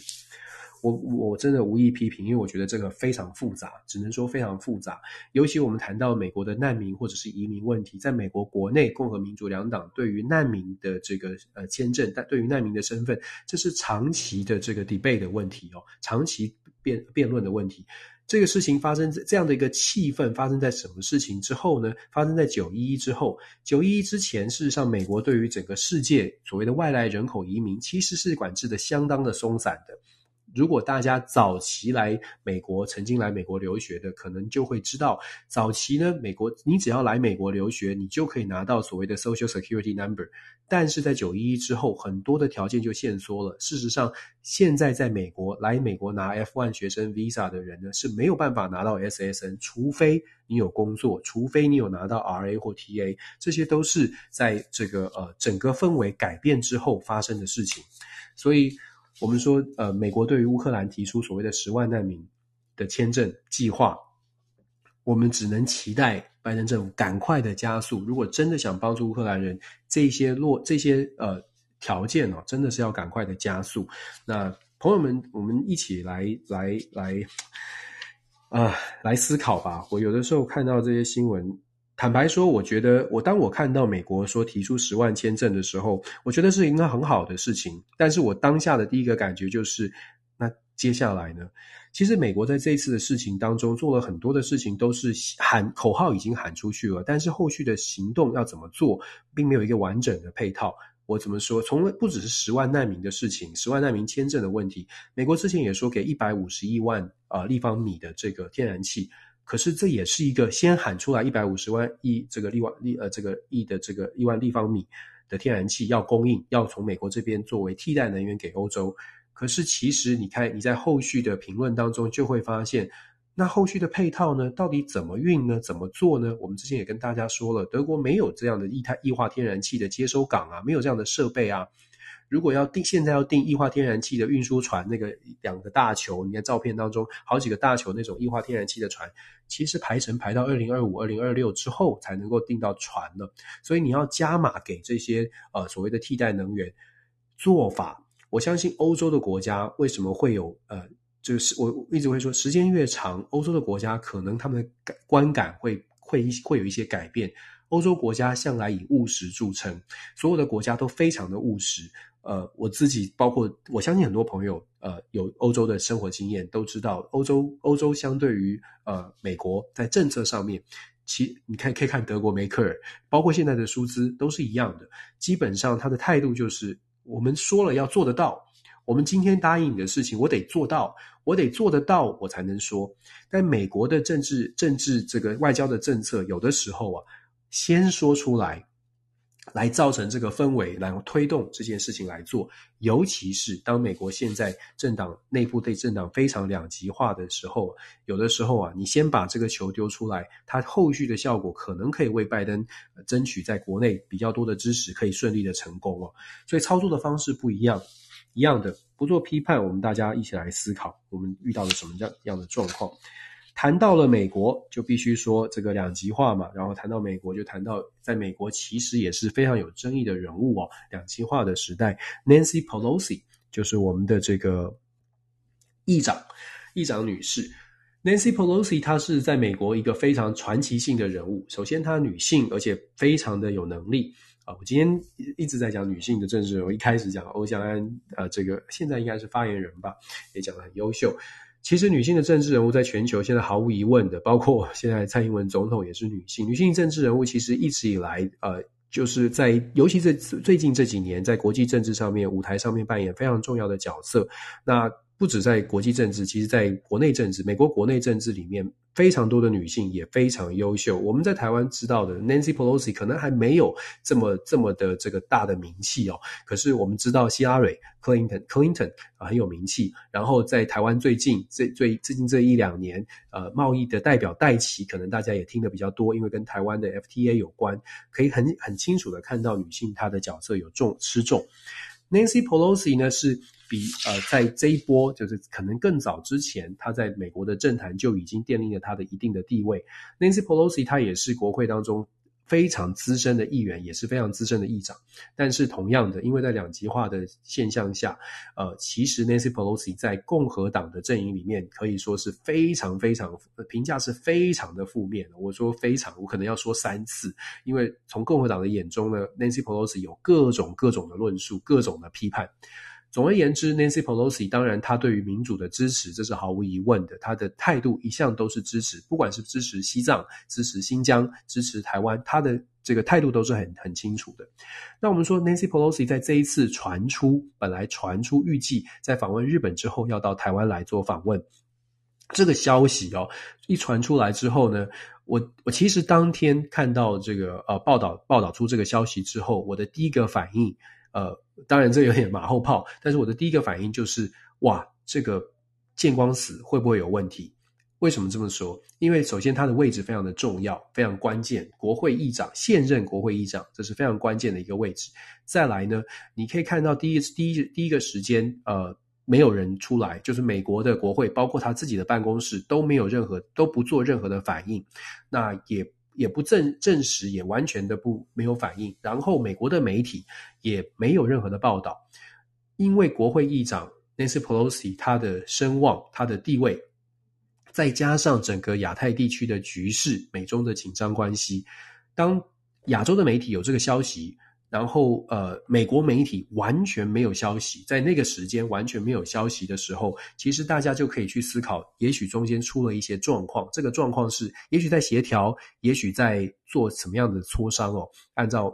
我我真的无意批评，因为我觉得这个非常复杂，只能说非常复杂。尤其我们谈到美国的难民或者是移民问题，在美国国内，共和民主两党对于难民的这个呃签证，但对于难民的身份，这是长期的这个 debate 的问题哦，长期辩辩论的问题。这个事情发生在这样的一个气氛发生在什么事情之后呢？发生在九一一之后。九一一之前，事实上，美国对于整个世界所谓的外来人口移民，其实是管制的相当的松散的。如果大家早期来美国，曾经来美国留学的，可能就会知道，早期呢，美国你只要来美国留学，你就可以拿到所谓的 Social Security Number。但是在九一一之后，很多的条件就限缩了。事实上，现在在美国来美国拿 F1 学生 Visa 的人呢，是没有办法拿到 SSN，除非你有工作，除非你有拿到 RA 或 TA，这些都是在这个呃整个氛围改变之后发生的事情，所以。我们说，呃，美国对于乌克兰提出所谓的十万难民的签证计划，我们只能期待拜登政府赶快的加速。如果真的想帮助乌克兰人，这些落这些呃条件哦，真的是要赶快的加速。那朋友们，我们一起来来来，啊、来思考吧。我有的时候看到这些新闻。坦白说，我觉得我当我看到美国说提出十万签证的时候，我觉得是一个很好的事情。但是我当下的第一个感觉就是，那接下来呢？其实美国在这一次的事情当中做了很多的事情，都是喊口号已经喊出去了，但是后续的行动要怎么做，并没有一个完整的配套。我怎么说？从来不只是十万难民的事情，十万难民签证的问题，美国之前也说给一百五十亿万啊、立方米的这个天然气。可是这也是一个先喊出来一百五十万亿这个立万立呃这个亿的这个亿万立方米的天然气要供应，要从美国这边作为替代能源给欧洲。可是其实你看你在后续的评论当中就会发现，那后续的配套呢，到底怎么运呢？怎么做呢？我们之前也跟大家说了，德国没有这样的液态液化天然气的接收港啊，没有这样的设备啊。如果要定，现在要定液化天然气的运输船，那个两个大球，你看照片当中好几个大球那种液化天然气的船，其实排程排到二零二五、二零二六之后才能够订到船了。所以你要加码给这些呃所谓的替代能源做法。我相信欧洲的国家为什么会有呃，就是我一直会说，时间越长，欧洲的国家可能他们的感观感会会会有一些改变。欧洲国家向来以务实著称，所有的国家都非常的务实。呃，我自己包括我相信很多朋友，呃，有欧洲的生活经验，都知道欧洲欧洲相对于呃美国在政策上面，其你看可以看德国梅克尔，包括现在的舒兹都是一样的，基本上他的态度就是我们说了要做得到，我们今天答应你的事情，我得做到，我得做得到，我才能说。但美国的政治政治这个外交的政策，有的时候啊，先说出来。来造成这个氛围，然后推动这件事情来做。尤其是当美国现在政党内部对政党非常两极化的时候，有的时候啊，你先把这个球丢出来，它后续的效果可能可以为拜登争取在国内比较多的支持，可以顺利的成功哦。所以操作的方式不一样，一样的不做批判，我们大家一起来思考，我们遇到了什么样样的状况。谈到了美国，就必须说这个两极化嘛。然后谈到美国，就谈到在美国其实也是非常有争议的人物哦。两极化的时代，Nancy Pelosi 就是我们的这个议长，议长女士。Nancy Pelosi 她是在美国一个非常传奇性的人物。首先，她女性，而且非常的有能力啊。我今天一直在讲女性的政治，我一开始讲欧江安，呃，这个现在应该是发言人吧，也讲得很优秀。其实女性的政治人物在全球现在毫无疑问的，包括现在蔡英文总统也是女性。女性政治人物其实一直以来，呃，就是在尤其这最近这几年，在国际政治上面舞台上面扮演非常重要的角色。那不止在国际政治，其实在国内政治，美国国内政治里面，非常多的女性也非常优秀。我们在台湾知道的 Nancy Pelosi 可能还没有这么这么的这个大的名气哦。可是我们知道希拉蕊 Clinton Clinton 啊很有名气。然后在台湾最近这最最近这一两年，呃，贸易的代表戴琪，可能大家也听得比较多，因为跟台湾的 FTA 有关，可以很很清楚的看到女性她的角色有重吃重。Nancy Pelosi 呢是比呃在这一波就是可能更早之前，他在美国的政坛就已经奠定了他的一定的地位。Nancy Pelosi 她也是国会当中非常资深的议员，也是非常资深的议长。但是同样的，因为在两极化的现象下，呃，其实 Nancy Pelosi 在共和党的阵营里面可以说是非常非常评价是非常的负面的。我说非常，我可能要说三次，因为从共和党的眼中呢，Nancy Pelosi 有各种各种的论述，各种的批判。总而言之，Nancy Pelosi 当然，他对于民主的支持，这是毫无疑问的。他的态度一向都是支持，不管是支持西藏、支持新疆、支持台湾，他的这个态度都是很很清楚的。那我们说，Nancy Pelosi 在这一次传出，本来传出预计在访问日本之后要到台湾来做访问，这个消息哦，一传出来之后呢，我我其实当天看到这个呃报道报道出这个消息之后，我的第一个反应。呃，当然这有点马后炮，但是我的第一个反应就是，哇，这个见光死会不会有问题？为什么这么说？因为首先他的位置非常的重要，非常关键，国会议长，现任国会议长，这是非常关键的一个位置。再来呢，你可以看到第一第一第一个时间，呃，没有人出来，就是美国的国会，包括他自己的办公室都没有任何都不做任何的反应，那也。也不证证实，也完全的不没有反应。然后美国的媒体也没有任何的报道，因为国会议长 Nancy Pelosi 他的声望、他的地位，再加上整个亚太地区的局势、美中的紧张关系，当亚洲的媒体有这个消息。然后，呃，美国媒体完全没有消息，在那个时间完全没有消息的时候，其实大家就可以去思考，也许中间出了一些状况。这个状况是，也许在协调，也许在做什么样的磋商哦。按照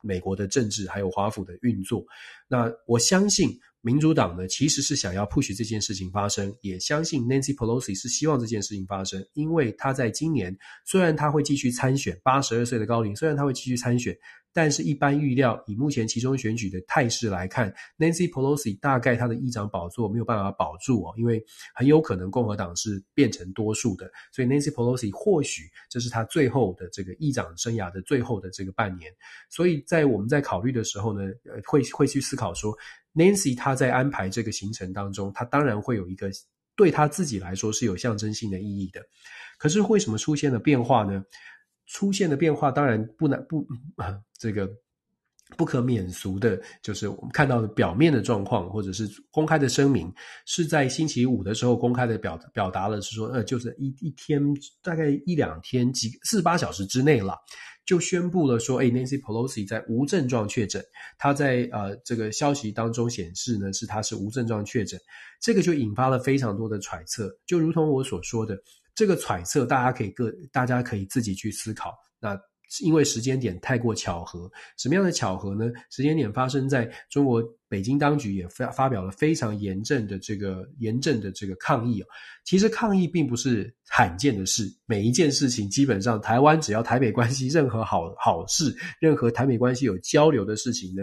美国的政治还有华府的运作，那我相信民主党呢，其实是想要 push 这件事情发生，也相信 Nancy Pelosi 是希望这件事情发生，因为他在今年虽然他会继续参选，八十二岁的高龄，虽然他会继续参选。但是，一般预料，以目前其中选举的态势来看，Nancy Pelosi 大概他的议长宝座没有办法保住哦，因为很有可能共和党是变成多数的，所以 Nancy Pelosi 或许这是他最后的这个议长生涯的最后的这个半年。所以在我们在考虑的时候呢，呃，会会去思考说，Nancy 他在安排这个行程当中，他当然会有一个对他自己来说是有象征性的意义的。可是为什么出现了变化呢？出现的变化当然不难不啊，这个不可免俗的，就是我们看到的表面的状况，或者是公开的声明，是在星期五的时候公开的表表达了，是说呃，就是一一天大概一两天几四十八小时之内了，就宣布了说，哎，Nancy Pelosi 在无症状确诊，他在呃这个消息当中显示呢，是他是无症状确诊，这个就引发了非常多的揣测，就如同我所说的。这个揣测，大家可以各，大家可以自己去思考。那因为时间点太过巧合，什么样的巧合呢？时间点发生在中国北京当局也发发表了非常严正的这个严正的这个抗议哦。其实抗议并不是罕见的事，每一件事情基本上台湾只要台美关系任何好好事，任何台美关系有交流的事情呢。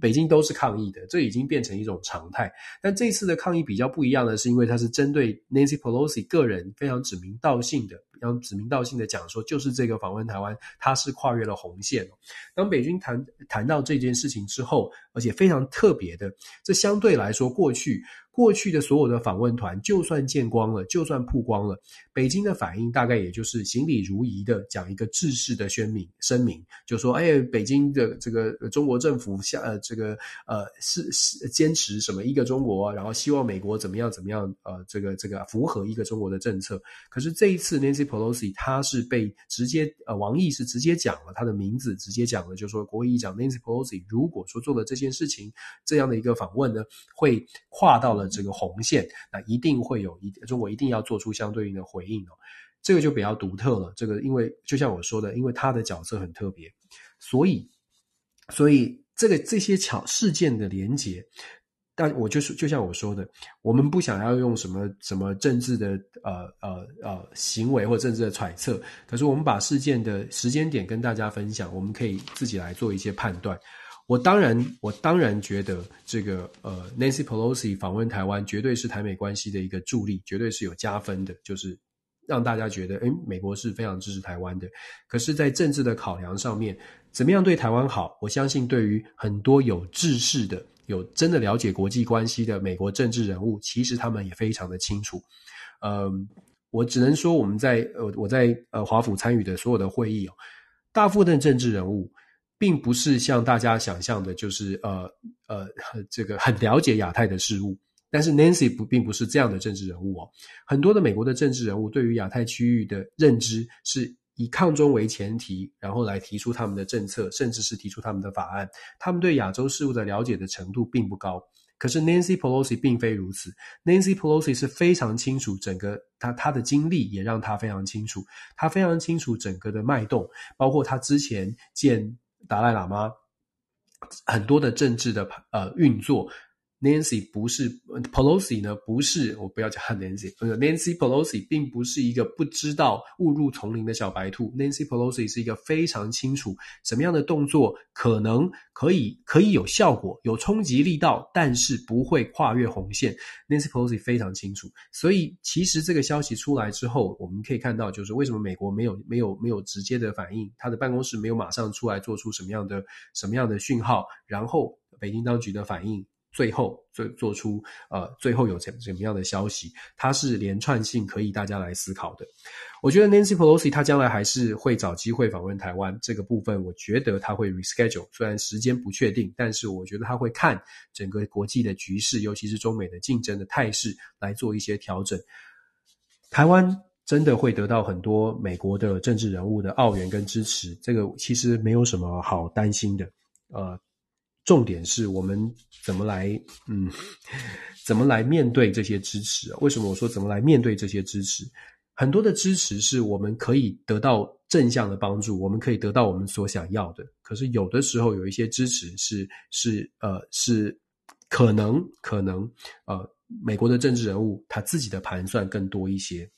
北京都是抗议的，这已经变成一种常态。但这次的抗议比较不一样的是，因为它是针对 Nancy Pelosi 个人非常指名道姓的，非常指名道姓的讲说，就是这个访问台湾，它是跨越了红线。当北京谈谈到这件事情之后，而且非常特别的，这相对来说过去。过去的所有的访问团，就算见光了，就算曝光了，北京的反应大概也就是行礼如仪的讲一个制式的宣明声明，就说：“哎，北京的这个中国政府下呃这个呃是是坚持什么一个中国，然后希望美国怎么样怎么样呃这个这个符合一个中国的政策。”可是这一次那些 Pelosi 他是被直接呃王毅是直接讲了他的名字，直接讲了，就说国会议长 Nancy Pelosi 如果说做了这件事情，这样的一个访问呢，会跨到了。这个红线，那一定会有一中国一定要做出相对应的回应哦。这个就比较独特了。这个因为就像我说的，因为他的角色很特别，所以所以这个这些巧事件的连结，但我就是就像我说的，我们不想要用什么什么政治的呃呃呃行为或政治的揣测，可是我们把事件的时间点跟大家分享，我们可以自己来做一些判断。我当然我当然觉得这个呃 Nancy Pelosi 访问台湾绝对是台美关系的一个助力，绝对是有加分的，就是让大家觉得诶，美国是非常支持台湾的。可是，在政治的考量上面，怎么样对台湾好？我相信对于很多有志识的。有真的了解国际关系的美国政治人物，其实他们也非常的清楚。呃，我只能说，我们在呃我在呃华府参与的所有的会议哦，大部分政治人物并不是像大家想象的，就是呃呃这个很了解亚太的事物。但是 Nancy 不并不是这样的政治人物哦，很多的美国的政治人物对于亚太区域的认知是。以抗中为前提，然后来提出他们的政策，甚至是提出他们的法案。他们对亚洲事务的了解的程度并不高。可是 Nancy Pelosi 并非如此。Nancy Pelosi 是非常清楚整个他他的经历，也让他非常清楚，他非常清楚整个的脉动，包括他之前见达赖喇嘛很多的政治的呃运作。Nancy 不是 Pelosi 呢？不是，我不要叫他 Nancy。Nancy Pelosi 并不是一个不知道误入丛林的小白兔。Nancy Pelosi 是一个非常清楚什么样的动作可能可以可以有效果、有冲击力道，但是不会跨越红线。Nancy Pelosi 非常清楚。所以，其实这个消息出来之后，我们可以看到，就是为什么美国没有没有没有直接的反应，他的办公室没有马上出来做出什么样的什么样的讯号，然后北京当局的反应。最后做做出呃，最后有怎怎么样的消息，它是连串性可以大家来思考的。我觉得 Nancy Pelosi 她将来还是会找机会访问台湾这个部分，我觉得他会 reschedule，虽然时间不确定，但是我觉得他会看整个国际的局势，尤其是中美的竞争的态势来做一些调整。台湾真的会得到很多美国的政治人物的澳援跟支持，这个其实没有什么好担心的，呃。重点是我们怎么来，嗯，怎么来面对这些支持？为什么我说怎么来面对这些支持？很多的支持是我们可以得到正向的帮助，我们可以得到我们所想要的。可是有的时候有一些支持是是呃是可能可能呃美国的政治人物他自己的盘算更多一些，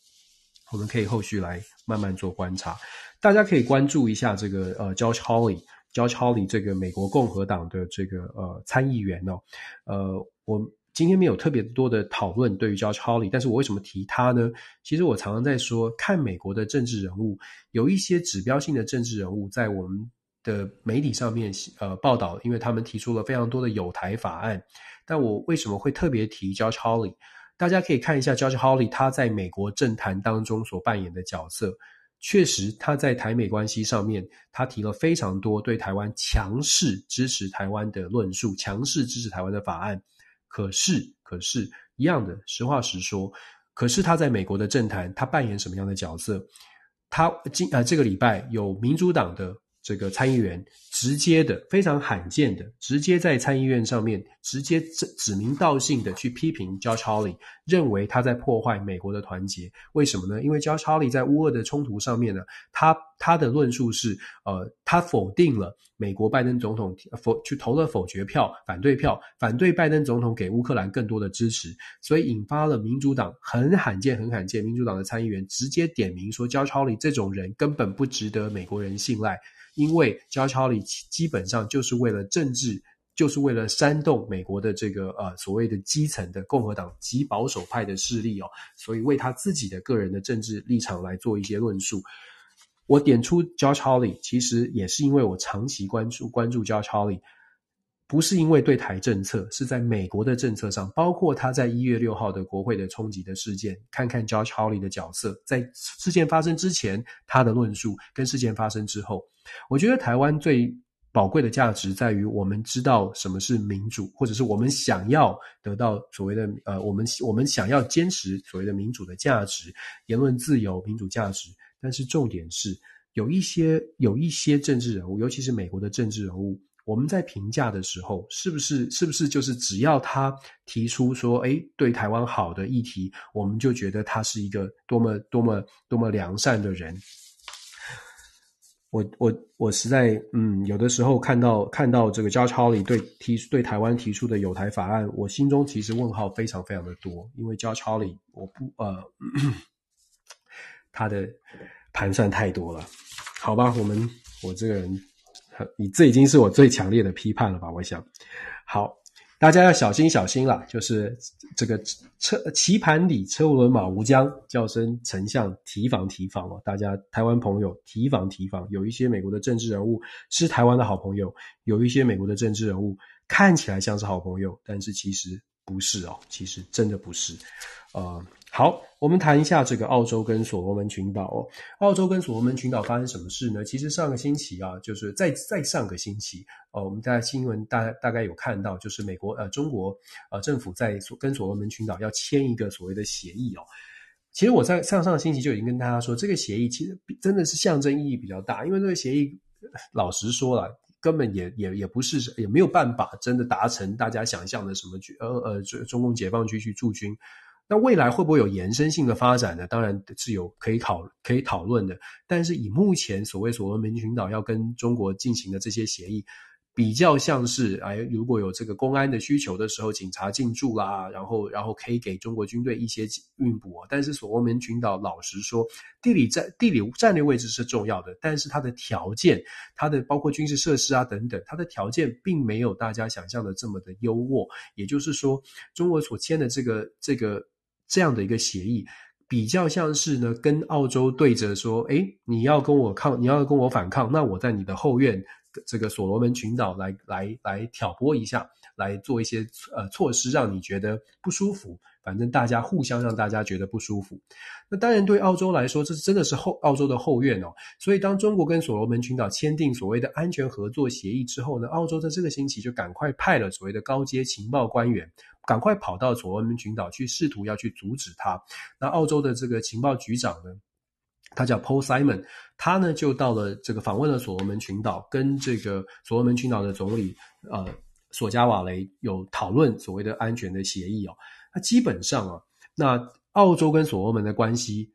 我们可以后续来慢慢做观察。大家可以关注一下这个呃 George Hawley。Josh Hawley 这个美国共和党的这个呃参议员哦，呃，我今天没有特别多的讨论对于 Josh Hawley，但是我为什么提他呢？其实我常常在说，看美国的政治人物，有一些指标性的政治人物在我们的媒体上面呃报道，因为他们提出了非常多的有台法案。但我为什么会特别提 Josh Hawley？大家可以看一下 Josh Hawley 他在美国政坛当中所扮演的角色。确实，他在台美关系上面，他提了非常多对台湾强势支持台湾的论述，强势支持台湾的法案。可是，可是，一样的，实话实说，可是他在美国的政坛，他扮演什么样的角色？他今啊，这个礼拜有民主党的。这个参议员直接的、非常罕见的，直接在参议院上面直接指指名道姓的去批评 Josh Hawley，认为他在破坏美国的团结。为什么呢？因为 Josh Hawley 在乌俄的冲突上面呢，他他的论述是，呃，他否定了美国拜登总统否去投了否决票、反对票，反对拜登总统给乌克兰更多的支持，所以引发了民主党很罕见、很罕见，民主党的参议员直接点名说，Josh Hawley 这种人根本不值得美国人信赖。因为 Josh Hawley 基本上就是为了政治，就是为了煽动美国的这个呃所谓的基层的共和党极保守派的势力哦，所以为他自己的个人的政治立场来做一些论述。我点出 Josh Hawley，其实也是因为我长期关注关注 Josh Hawley，不是因为对台政策，是在美国的政策上，包括他在一月六号的国会的冲击的事件，看看 Josh Hawley 的角色，在事件发生之前他的论述，跟事件发生之后。我觉得台湾最宝贵的价值在于，我们知道什么是民主，或者是我们想要得到所谓的呃，我们我们想要坚持所谓的民主的价值，言论自由、民主价值。但是重点是，有一些有一些政治人物，尤其是美国的政治人物，我们在评价的时候，是不是是不是就是只要他提出说，诶，对台湾好的议题，我们就觉得他是一个多么多么多么良善的人？我我我实在嗯，有的时候看到看到这个 Josh Hawley 对提对台湾提出的有台法案，我心中其实问号非常非常的多，因为 Josh Hawley 我不呃，他的盘算太多了，好吧，我们我这个人，你这已经是我最强烈的批判了吧？我想，好。大家要小心小心啦，就是这个车棋盘里车无轮马无将，叫声丞相提防提防哦！大家台湾朋友提防提防，有一些美国的政治人物是台湾的好朋友，有一些美国的政治人物看起来像是好朋友，但是其实不是哦，其实真的不是，呃。好，我们谈一下这个澳洲跟所罗门群岛哦。澳洲跟所罗门群岛发生什么事呢？其实上个星期啊，就是在在上个星期，呃，我们在新闻大大概有看到，就是美国呃中国呃政府在所跟所罗门群岛要签一个所谓的协议哦。其实我在上上个星期就已经跟大家说，这个协议其实真的是象征意义比较大，因为这个协议 老实说了，根本也也也不是也没有办法真的达成大家想象的什么呃呃中中共解放军去驻军。那未来会不会有延伸性的发展呢？当然是有可以考可以讨论的。但是以目前所谓所罗门群岛要跟中国进行的这些协议，比较像是哎，如果有这个公安的需求的时候，警察进驻啦，然后然后可以给中国军队一些运补。但是所罗门群岛老实说，地理战地理战略位置是重要的，但是它的条件，它的包括军事设施啊等等，它的条件并没有大家想象的这么的优渥。也就是说，中国所签的这个这个。这样的一个协议，比较像是呢，跟澳洲对着说，诶，你要跟我抗，你要跟我反抗，那我在你的后院，这个所罗门群岛来来来挑拨一下，来做一些呃措施，让你觉得不舒服。反正大家互相让大家觉得不舒服。那当然对澳洲来说，这真的是后澳洲的后院哦。所以当中国跟所罗门群岛签订所谓的安全合作协议之后呢，澳洲在这个星期就赶快派了所谓的高阶情报官员，赶快跑到所罗门群岛去，试图要去阻止他。那澳洲的这个情报局长呢，他叫 Paul Simon，他呢就到了这个访问了所罗门群岛，跟这个所罗门群岛的总理呃索加瓦雷有讨论所谓的安全的协议哦。那基本上啊，那澳洲跟所罗门的关系，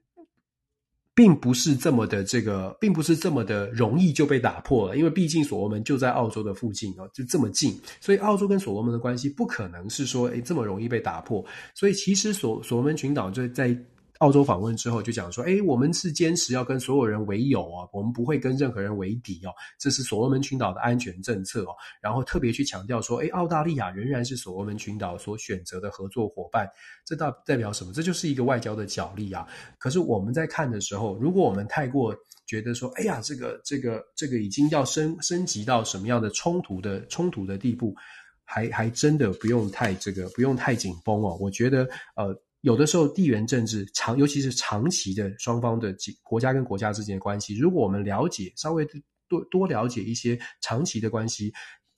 并不是这么的这个，并不是这么的容易就被打破了，因为毕竟所罗门就在澳洲的附近哦，就这么近，所以澳洲跟所罗门的关系不可能是说，诶，这么容易被打破。所以其实所所罗门群岛就在。澳洲访问之后就讲说，诶，我们是坚持要跟所有人为友啊，我们不会跟任何人为敌哦，这是所罗门群岛的安全政策哦。然后特别去强调说，诶，澳大利亚仍然是所罗门群岛所选择的合作伙伴，这代代表什么？这就是一个外交的角力啊。可是我们在看的时候，如果我们太过觉得说，哎呀，这个这个这个已经要升升级到什么样的冲突的冲突的地步，还还真的不用太这个不用太紧绷哦。我觉得呃。有的时候，地缘政治长，尤其是长期的双方的国家跟国家之间的关系，如果我们了解稍微多多了解一些长期的关系，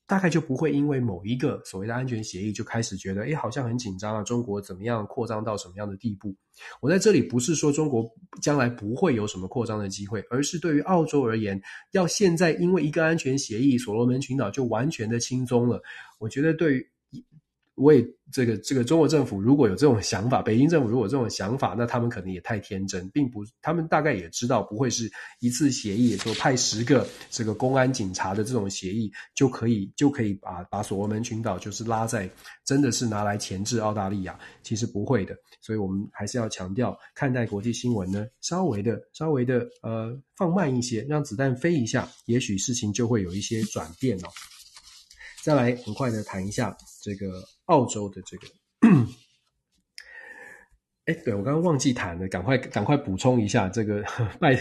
大概就不会因为某一个所谓的安全协议就开始觉得，诶，好像很紧张啊，中国怎么样扩张到什么样的地步？我在这里不是说中国将来不会有什么扩张的机会，而是对于澳洲而言，要现在因为一个安全协议，所罗门群岛就完全的轻松了，我觉得对于。为这个这个中国政府如果有这种想法，北京政府如果这种想法，那他们可能也太天真，并不，他们大概也知道不会是一次协议，说派十个这个公安警察的这种协议就可以就可以把把所罗门群岛就是拉在真的是拿来钳制澳大利亚，其实不会的，所以我们还是要强调看待国际新闻呢，稍微的稍微的呃放慢一些，让子弹飞一下，也许事情就会有一些转变哦。再来很快的谈一下这个澳洲的这个，哎，对，我刚刚忘记谈了，赶快赶快补充一下这个 拜，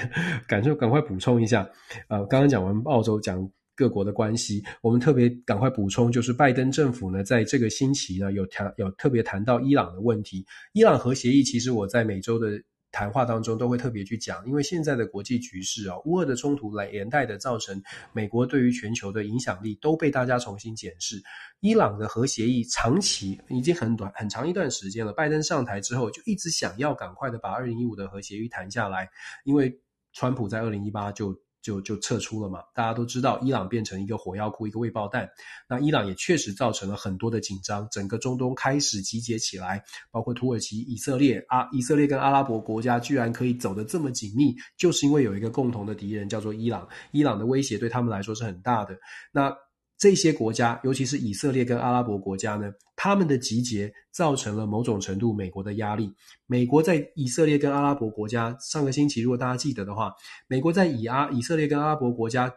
感受赶快补充一下，呃，刚刚讲完澳洲讲各国的关系，我们特别赶快补充，就是拜登政府呢在这个星期呢有谈有特别谈到伊朗的问题，伊朗核协议其实我在每周的。谈话当中都会特别去讲，因为现在的国际局势啊，乌俄的冲突来连带的造成美国对于全球的影响力都被大家重新检视。伊朗的核协议长期已经很短很长一段时间了，拜登上台之后就一直想要赶快的把二零一五的核协议谈下来，因为川普在二零一八就。就就撤出了嘛。大家都知道，伊朗变成一个火药库，一个未爆弹。那伊朗也确实造成了很多的紧张，整个中东开始集结起来，包括土耳其、以色列啊，以色列跟阿拉伯国家居然可以走得这么紧密，就是因为有一个共同的敌人叫做伊朗。伊朗的威胁对他们来说是很大的。那这些国家，尤其是以色列跟阿拉伯国家呢，他们的集结造成了某种程度美国的压力。美国在以色列跟阿拉伯国家，上个星期如果大家记得的话，美国在以阿以色列跟阿拉伯国家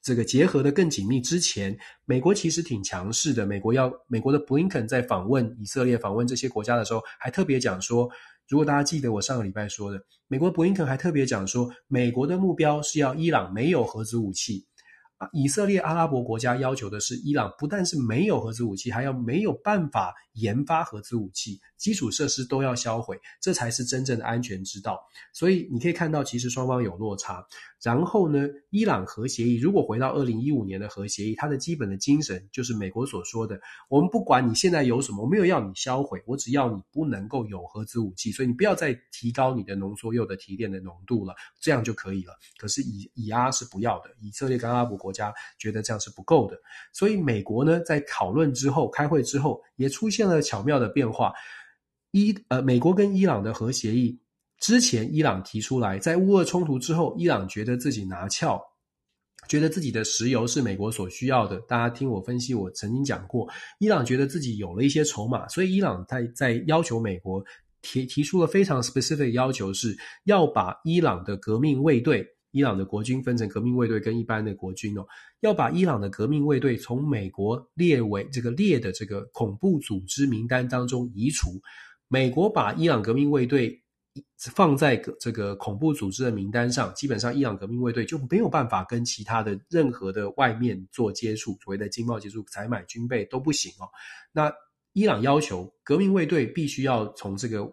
这个结合的更紧密之前，美国其实挺强势的。美国要美国的布林肯在访问以色列、访问这些国家的时候，还特别讲说，如果大家记得我上个礼拜说的，美国布林肯还特别讲说，美国的目标是要伊朗没有核子武器。啊以色列、阿拉伯国家要求的是，伊朗不但是没有核子武器，还要没有办法研发核子武器，基础设施都要销毁，这才是真正的安全之道。所以你可以看到，其实双方有落差。然后呢，伊朗核协议如果回到二零一五年的核协议，它的基本的精神就是美国所说的：我们不管你现在有什么，我没有要你销毁，我只要你不能够有核子武器。所以你不要再提高你的浓缩铀的提炼的浓度了，这样就可以了。可是以以阿是不要的，以色列跟阿拉伯国家觉得这样是不够的。所以美国呢，在讨论之后，开会之后，也出现了巧妙的变化。伊呃，美国跟伊朗的核协议。之前伊朗提出来，在乌俄冲突之后，伊朗觉得自己拿翘，觉得自己的石油是美国所需要的。大家听我分析，我曾经讲过，伊朗觉得自己有了一些筹码，所以伊朗在在要求美国提提出了非常 specific 的要求，是要把伊朗的革命卫队、伊朗的国军分成革命卫队跟一般的国军哦，要把伊朗的革命卫队从美国列为这个列的这个恐怖组织名单当中移除。美国把伊朗革命卫队放在这个恐怖组织的名单上，基本上伊朗革命卫队就没有办法跟其他的任何的外面做接触，所谓的经贸接触、采买军备都不行哦。那伊朗要求革命卫队必须要从这个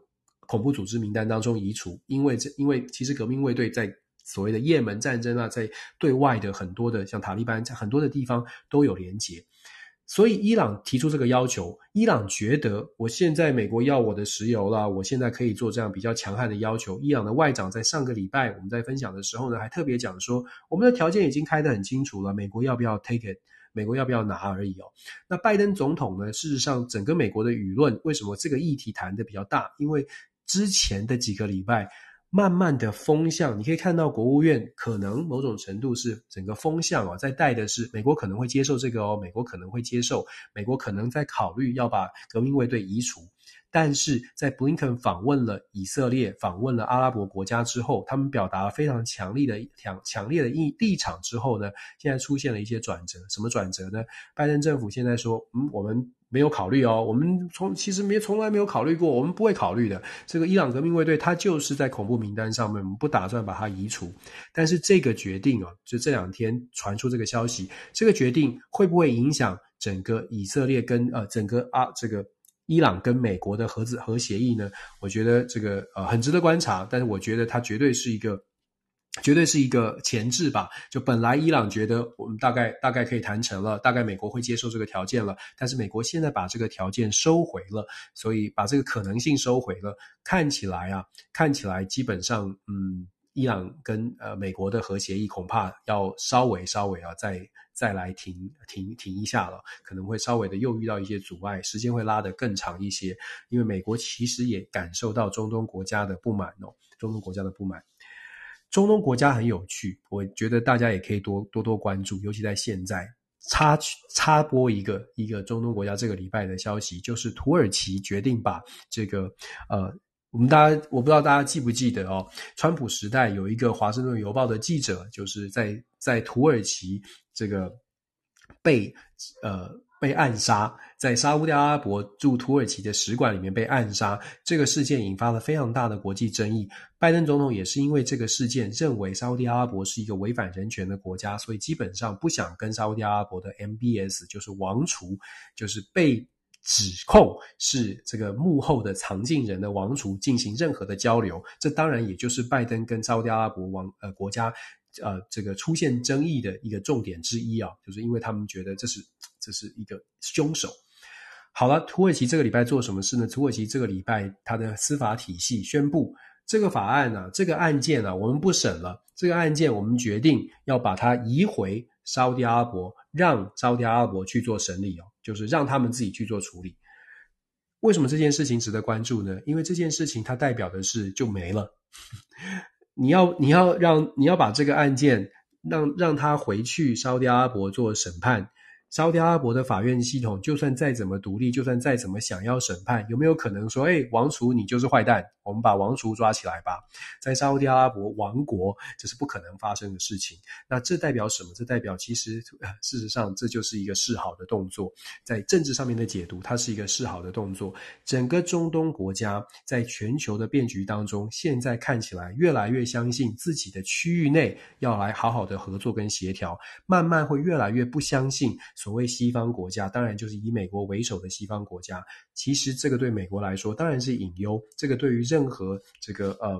恐怖组织名单当中移除，因为这因为其实革命卫队在所谓的也门战争啊，在对外的很多的像塔利班在很多的地方都有连结。所以伊朗提出这个要求，伊朗觉得我现在美国要我的石油了，我现在可以做这样比较强悍的要求。伊朗的外长在上个礼拜我们在分享的时候呢，还特别讲说，我们的条件已经开得很清楚了，美国要不要 take it，美国要不要拿而已哦。那拜登总统呢，事实上整个美国的舆论为什么这个议题谈得比较大？因为之前的几个礼拜。慢慢的风向，你可以看到国务院可能某种程度是整个风向啊，在带的是美国可能会接受这个哦，美国可能会接受，美国可能在考虑要把革命卫队移除。但是在布林肯访问了以色列、访问了阿拉伯国家之后，他们表达了非常强烈的强强烈的意立场之后呢，现在出现了一些转折。什么转折呢？拜登政府现在说，嗯，我们没有考虑哦，我们从其实没从来没有考虑过，我们不会考虑的。这个伊朗革命卫队它就是在恐怖名单上面，我们不打算把它移除。但是这个决定啊，就这两天传出这个消息，这个决定会不会影响整个以色列跟呃整个啊这个？伊朗跟美国的核子核协议呢，我觉得这个呃很值得观察，但是我觉得它绝对是一个，绝对是一个前置吧。就本来伊朗觉得我们大概大概可以谈成了，大概美国会接受这个条件了，但是美国现在把这个条件收回了，所以把这个可能性收回了，看起来啊，看起来基本上嗯。伊朗跟呃美国的核协议恐怕要稍微稍微啊再再来停停停一下了，可能会稍微的又遇到一些阻碍，时间会拉得更长一些。因为美国其实也感受到中东国家的不满哦，中东国家的不满。中东国家很有趣，我觉得大家也可以多多多关注，尤其在现在插插播一个一个中东国家这个礼拜的消息，就是土耳其决定把这个呃。我们大家，我不知道大家记不记得哦，川普时代有一个《华盛顿邮报》的记者，就是在在土耳其这个被呃被暗杀，在沙乌地阿拉伯驻土耳其的使馆里面被暗杀，这个事件引发了非常大的国际争议。拜登总统也是因为这个事件，认为沙乌地阿拉伯是一个违反人权的国家，所以基本上不想跟沙乌地阿拉伯的 MBS，就是王储，就是被。指控是这个幕后的藏镜人的王储进行任何的交流，这当然也就是拜登跟沙乌地阿拉伯王呃国家呃这个出现争议的一个重点之一啊，就是因为他们觉得这是这是一个凶手。好了，土耳其这个礼拜做什么事呢？土耳其这个礼拜他的司法体系宣布，这个法案呢、啊，这个案件呢、啊，我们不审了。这个案件我们决定要把它移回沙乌地阿拉伯，让沙乌地阿拉伯去做审理哦，就是让他们自己去做处理。为什么这件事情值得关注呢？因为这件事情它代表的是就没了。你要你要让你要把这个案件让让他回去烧掉阿伯做审判。沙乌地阿拉伯的法院系统，就算再怎么独立，就算再怎么想要审判，有没有可能说，哎，王储你就是坏蛋，我们把王储抓起来吧？在沙乌地阿拉伯王国，这是不可能发生的事情。那这代表什么？这代表其实，事实上，这就是一个示好的动作。在政治上面的解读，它是一个示好的动作。整个中东国家在全球的变局当中，现在看起来越来越相信自己的区域内要来好好的合作跟协调，慢慢会越来越不相信。所谓西方国家，当然就是以美国为首的西方国家。其实这个对美国来说当然是隐忧，这个对于任何这个呃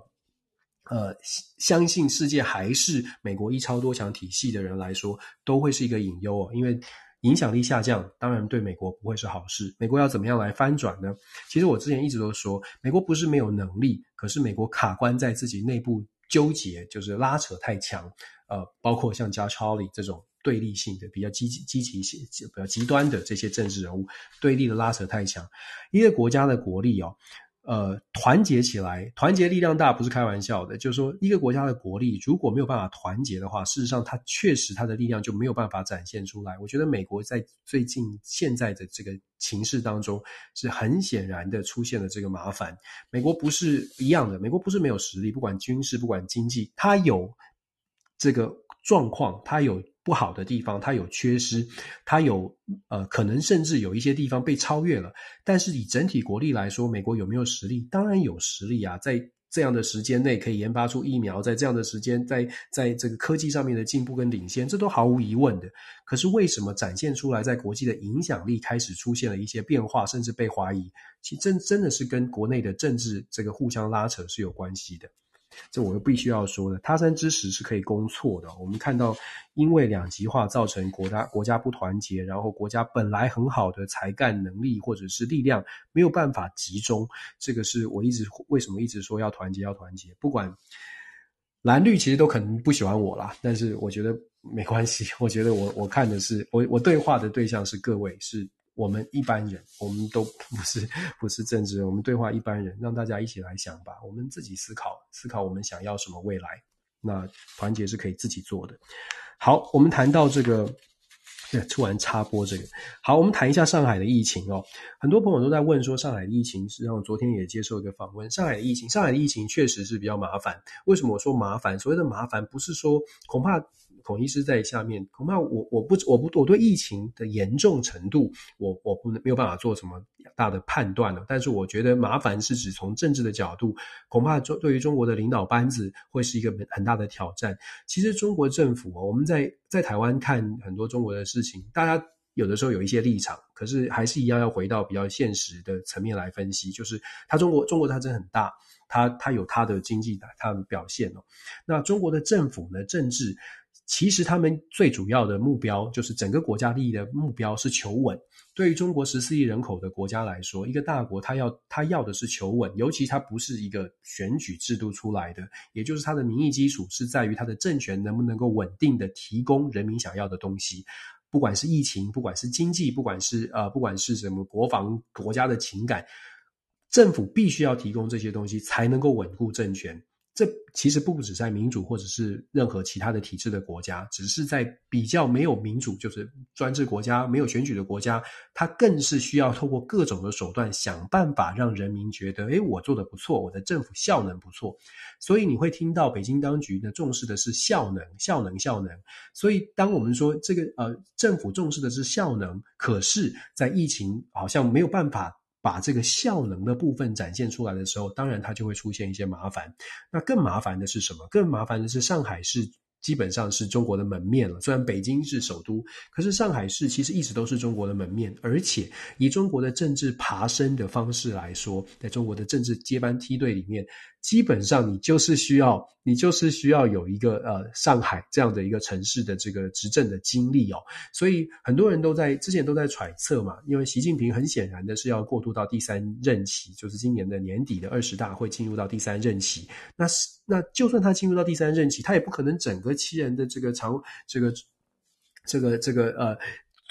呃相信世界还是美国一超多强体系的人来说，都会是一个隐忧哦。因为影响力下降，当然对美国不会是好事。美国要怎么样来翻转呢？其实我之前一直都说，美国不是没有能力，可是美国卡关在自己内部纠结，就是拉扯太强。呃，包括像加超里这种。对立性的比较积极、积极性比较极端的这些政治人物，对立的拉扯太强。一个国家的国力哦，呃，团结起来，团结力量大不是开玩笑的。就是说，一个国家的国力如果没有办法团结的话，事实上它确实它的力量就没有办法展现出来。我觉得美国在最近现在的这个情势当中，是很显然的出现了这个麻烦。美国不是一样的，美国不是没有实力，不管军事，不管经济，它有这个状况，它有。不好的地方，它有缺失，它有呃，可能甚至有一些地方被超越了。但是以整体国力来说，美国有没有实力？当然有实力啊，在这样的时间内可以研发出疫苗，在这样的时间，在在这个科技上面的进步跟领先，这都毫无疑问的。可是为什么展现出来在国际的影响力开始出现了一些变化，甚至被怀疑？其实真真的是跟国内的政治这个互相拉扯是有关系的。这我又必须要说的，他山之石是可以攻错的。我们看到，因为两极化造成国家国家不团结，然后国家本来很好的才干能力或者是力量没有办法集中。这个是我一直为什么一直说要团结要团结。不管蓝绿其实都可能不喜欢我啦，但是我觉得没关系。我觉得我我看的是我我对话的对象是各位是。我们一般人，我们都不是不是政治人，我们对话一般人，让大家一起来想吧。我们自己思考，思考我们想要什么未来。那团结是可以自己做的。好，我们谈到这个，突然插播这个。好，我们谈一下上海的疫情哦。很多朋友都在问说，上海的疫情，实际上我昨天也接受一个访问。上海的疫情，上海的疫情确实是比较麻烦。为什么我说麻烦？所谓的麻烦，不是说恐怕。孔医师在下面，恐怕我我不我不我对疫情的严重程度，我我不能没有办法做什么大的判断了。但是我觉得麻烦是指从政治的角度，恐怕中对于中国的领导班子会是一个很大的挑战。其实中国政府，我们在在台湾看很多中国的事情，大家有的时候有一些立场，可是还是一样要回到比较现实的层面来分析。就是它中国中国它真很大，它它有它的经济的它的表现哦。那中国的政府呢，政治。其实他们最主要的目标，就是整个国家利益的目标是求稳。对于中国十四亿人口的国家来说，一个大国，他要他要的是求稳，尤其它不是一个选举制度出来的，也就是它的民意基础是在于它的政权能不能够稳定的提供人民想要的东西，不管是疫情，不管是经济，不管是呃，不管是什么国防国家的情感，政府必须要提供这些东西，才能够稳固政权。这其实不只在民主或者是任何其他的体制的国家，只是在比较没有民主，就是专制国家，没有选举的国家，它更是需要透过各种的手段，想办法让人民觉得，诶，我做得不错，我的政府效能不错。所以你会听到北京当局呢，重视的是效能，效能，效能。所以当我们说这个呃政府重视的是效能，可是，在疫情好像没有办法。把这个效能的部分展现出来的时候，当然它就会出现一些麻烦。那更麻烦的是什么？更麻烦的是上海市基本上是中国的门面了。虽然北京是首都，可是上海市其实一直都是中国的门面。而且以中国的政治爬升的方式来说，在中国的政治接班梯队里面，基本上你就是需要，你就是需要有一个呃上海这样的一个城市的这个执政的经历哦。所以很多人都在之前都在揣测嘛，因为习近平很显然的是要过渡到第三任期，就是今年的年底的二十大会进入到第三任期。那是那就算他进入到第三任期，他也不可能整个七人的这个长这个这个这个呃。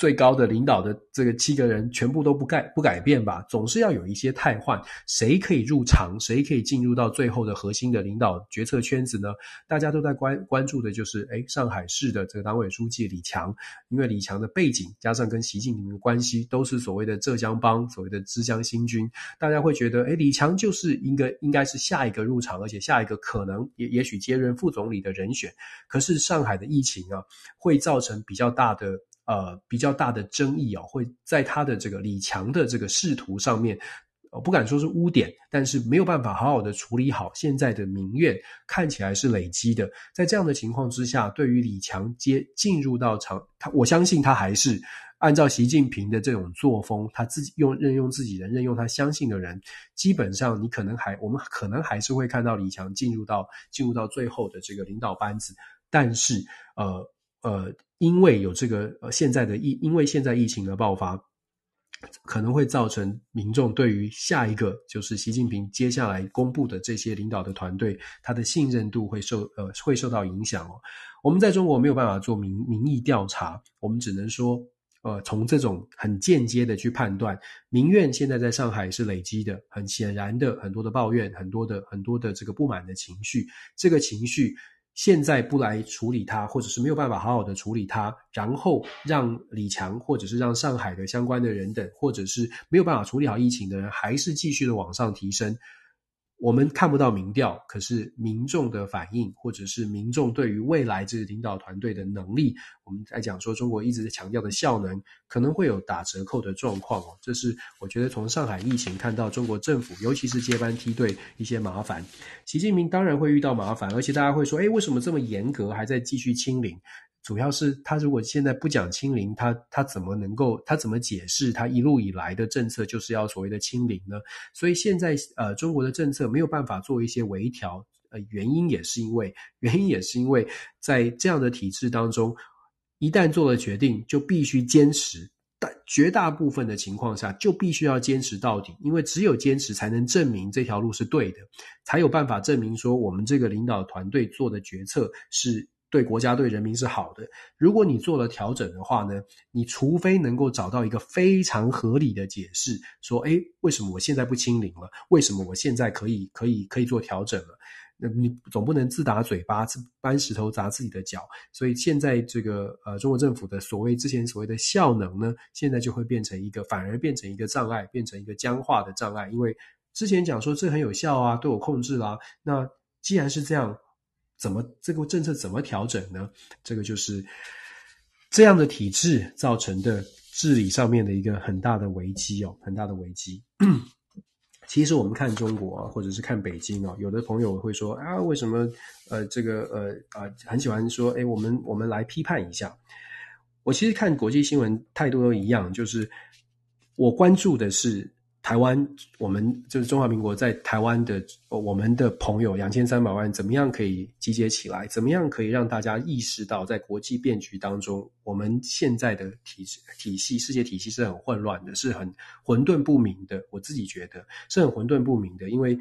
最高的领导的这个七个人全部都不改不改变吧，总是要有一些汰换。谁可以入场？谁可以进入到最后的核心的领导决策圈子呢？大家都在关关注的就是，诶，上海市的这个党委书记李强，因为李强的背景加上跟习近平的关系，都是所谓的浙江帮，所谓的之江新军，大家会觉得，诶，李强就是应该应该是下一个入场，而且下一个可能也也许接任副总理的人选。可是上海的疫情啊，会造成比较大的。呃，比较大的争议啊，会在他的这个李强的这个仕途上面，我不敢说是污点，但是没有办法好好的处理好现在的民怨，看起来是累积的。在这样的情况之下，对于李强接进入到长，他我相信他还是按照习近平的这种作风，他自己用任用自己人，任用他相信的人，基本上你可能还我们可能还是会看到李强进入到进入到最后的这个领导班子，但是呃。呃，因为有这个呃现在的疫，因为现在疫情的爆发，可能会造成民众对于下一个就是习近平接下来公布的这些领导的团队，他的信任度会受呃会受到影响哦。我们在中国没有办法做民民意调查，我们只能说，呃，从这种很间接的去判断，民怨现在在上海是累积的，很显然的很多的抱怨，很多的很多的这个不满的情绪，这个情绪。现在不来处理它，或者是没有办法好好的处理它，然后让李强，或者是让上海的相关的人等，或者是没有办法处理好疫情的人，还是继续的往上提升。我们看不到民调，可是民众的反应，或者是民众对于未来这个领导团队的能力，我们在讲说中国一直在强调的效能，可能会有打折扣的状况哦。这是我觉得从上海疫情看到中国政府，尤其是接班梯队一些麻烦。习近平当然会遇到麻烦，而且大家会说，诶，为什么这么严格，还在继续清零？主要是他如果现在不讲清零，他他怎么能够他怎么解释他一路以来的政策就是要所谓的清零呢？所以现在呃中国的政策没有办法做一些微调，呃原因也是因为原因也是因为在这样的体制当中，一旦做了决定就必须坚持，但绝大部分的情况下就必须要坚持到底，因为只有坚持才能证明这条路是对的，才有办法证明说我们这个领导团队做的决策是。对国家对人民是好的。如果你做了调整的话呢，你除非能够找到一个非常合理的解释，说，诶，为什么我现在不清零了？为什么我现在可以可以可以做调整了？那你总不能自打嘴巴，搬石头砸自己的脚。所以现在这个呃，中国政府的所谓之前所谓的效能呢，现在就会变成一个，反而变成一个障碍，变成一个僵化的障碍。因为之前讲说这很有效啊，都有控制啦。那既然是这样。怎么这个政策怎么调整呢？这个就是这样的体制造成的治理上面的一个很大的危机哦，很大的危机。其实我们看中国啊，或者是看北京啊，有的朋友会说啊，为什么呃这个呃啊很喜欢说，诶，我们我们来批判一下。我其实看国际新闻态度都一样，就是我关注的是。台湾，我们就是中华民国在台湾的，我们的朋友两千三百万，怎么样可以集结起来？怎么样可以让大家意识到，在国际变局当中，我们现在的体体系、世界体系是很混乱的，是很混沌不明的。我自己觉得是很混沌不明的，因为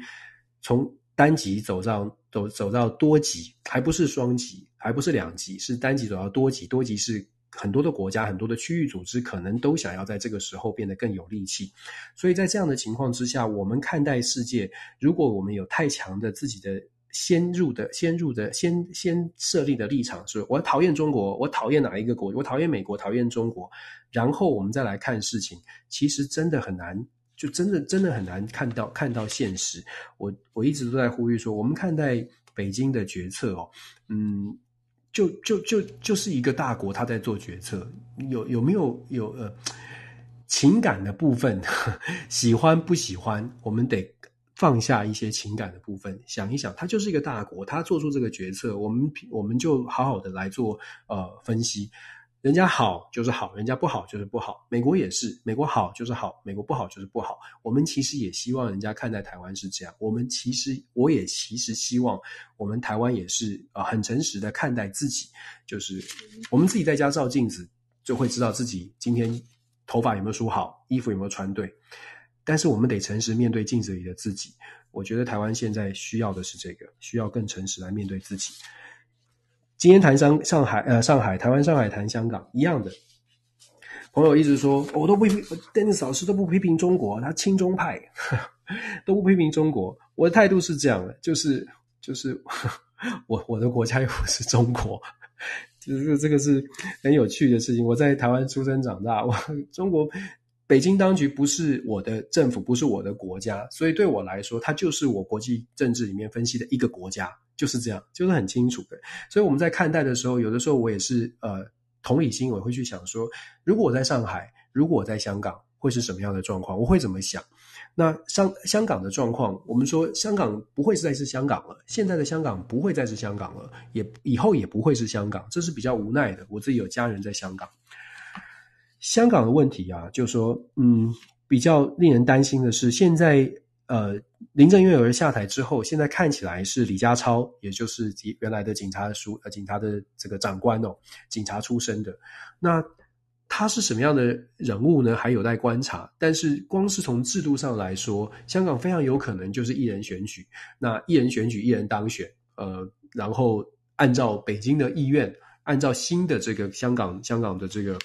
从单极走到走走到多极，还不是双极，还不是两极，是单极走到多极，多极是。很多的国家，很多的区域组织，可能都想要在这个时候变得更有力气。所以在这样的情况之下，我们看待世界，如果我们有太强的自己的先入的、先入的、先先设立的立场，是我讨厌中国，我讨厌哪一个国，我讨厌美国，讨厌中国，然后我们再来看事情，其实真的很难，就真的真的很难看到看到现实。我我一直都在呼吁说，我们看待北京的决策哦，嗯。就就就就是一个大国，他在做决策，有有没有有呃情感的部分，喜欢不喜欢，我们得放下一些情感的部分，想一想，他就是一个大国，他做出这个决策，我们我们就好好的来做呃分析。人家好就是好，人家不好就是不好。美国也是，美国好就是好，美国不好就是不好。我们其实也希望人家看待台湾是这样。我们其实，我也其实希望我们台湾也是呃很诚实的看待自己。就是我们自己在家照镜子，就会知道自己今天头发有没有梳好，衣服有没有穿对。但是我们得诚实面对镜子里的自己。我觉得台湾现在需要的是这个，需要更诚实来面对自己。今天谈上上海，呃，上海、台湾、上海谈香港一样的。朋友一直说，我都不批，Dennis 老师都不批评中国，他亲中派，都不批评中国。我的态度是这样的，就是就是 我我的国家又不是中国，就 是这个是很有趣的事情。我在台湾出生长大，我中国北京当局不是我的政府，不是我的国家，所以对我来说，它就是我国际政治里面分析的一个国家。就是这样，就是很清楚的。所以我们在看待的时候，有的时候我也是呃同理心，我会去想说，如果我在上海，如果我在香港，会是什么样的状况？我会怎么想？那香香港的状况，我们说香港不会再是香港了，现在的香港不会再是香港了，也以后也不会是香港，这是比较无奈的。我自己有家人在香港，香港的问题啊，就说嗯，比较令人担心的是现在。呃，林郑月娥下台之后，现在看起来是李家超，也就是原来的警察署呃警察的这个长官哦，警察出身的。那他是什么样的人物呢？还有待观察。但是光是从制度上来说，香港非常有可能就是一人选举，那一人选举一人当选。呃，然后按照北京的意愿，按照新的这个香港香港的这个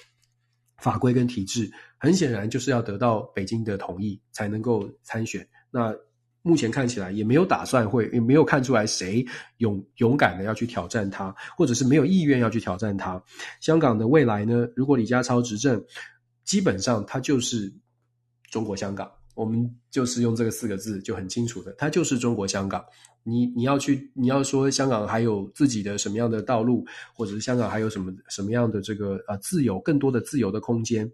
法规跟体制，很显然就是要得到北京的同意才能够参选。那目前看起来也没有打算会，也没有看出来谁勇勇敢的要去挑战他，或者是没有意愿要去挑战他。香港的未来呢？如果李家超执政，基本上他就是中国香港。我们就是用这个四个字就很清楚的，他就是中国香港。你你要去，你要说香港还有自己的什么样的道路，或者是香港还有什么什么样的这个呃自由，更多的自由的空间。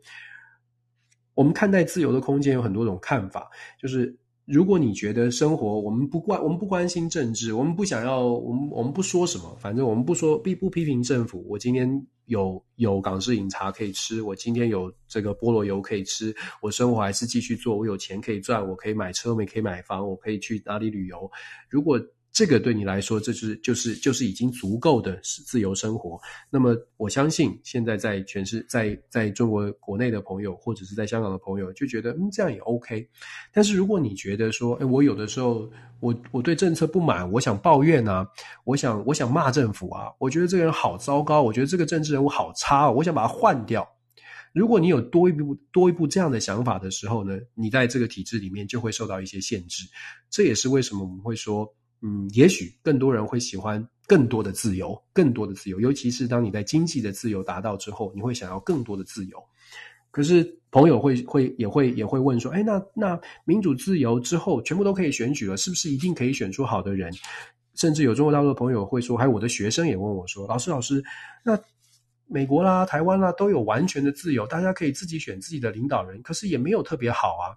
我们看待自由的空间有很多种看法，就是。如果你觉得生活，我们不关，我们不关心政治，我们不想要，我们我们不说什么，反正我们不说，不不批评政府。我今天有有港式饮茶可以吃，我今天有这个菠萝油可以吃，我生活还是继续做，我有钱可以赚，我可以买车，我可以买房，我可以去哪里旅游。如果这个对你来说，这是就是就是已经足够的自由生活。那么我相信，现在在全世在在中国国内的朋友，或者是在香港的朋友，就觉得嗯，这样也 OK。但是如果你觉得说，诶，我有的时候我我对政策不满，我想抱怨啊，我想我想骂政府啊，我觉得这个人好糟糕，我觉得这个政治人物好差，我想把他换掉。如果你有多一步多一步这样的想法的时候呢，你在这个体制里面就会受到一些限制。这也是为什么我们会说。嗯，也许更多人会喜欢更多的自由，更多的自由，尤其是当你在经济的自由达到之后，你会想要更多的自由。可是朋友会会也会也会问说，哎，那那民主自由之后全部都可以选举了，是不是一定可以选出好的人？甚至有中国大陆的朋友会说，还有我的学生也问我说，老师老师，那美国啦、台湾啦都有完全的自由，大家可以自己选自己的领导人，可是也没有特别好啊。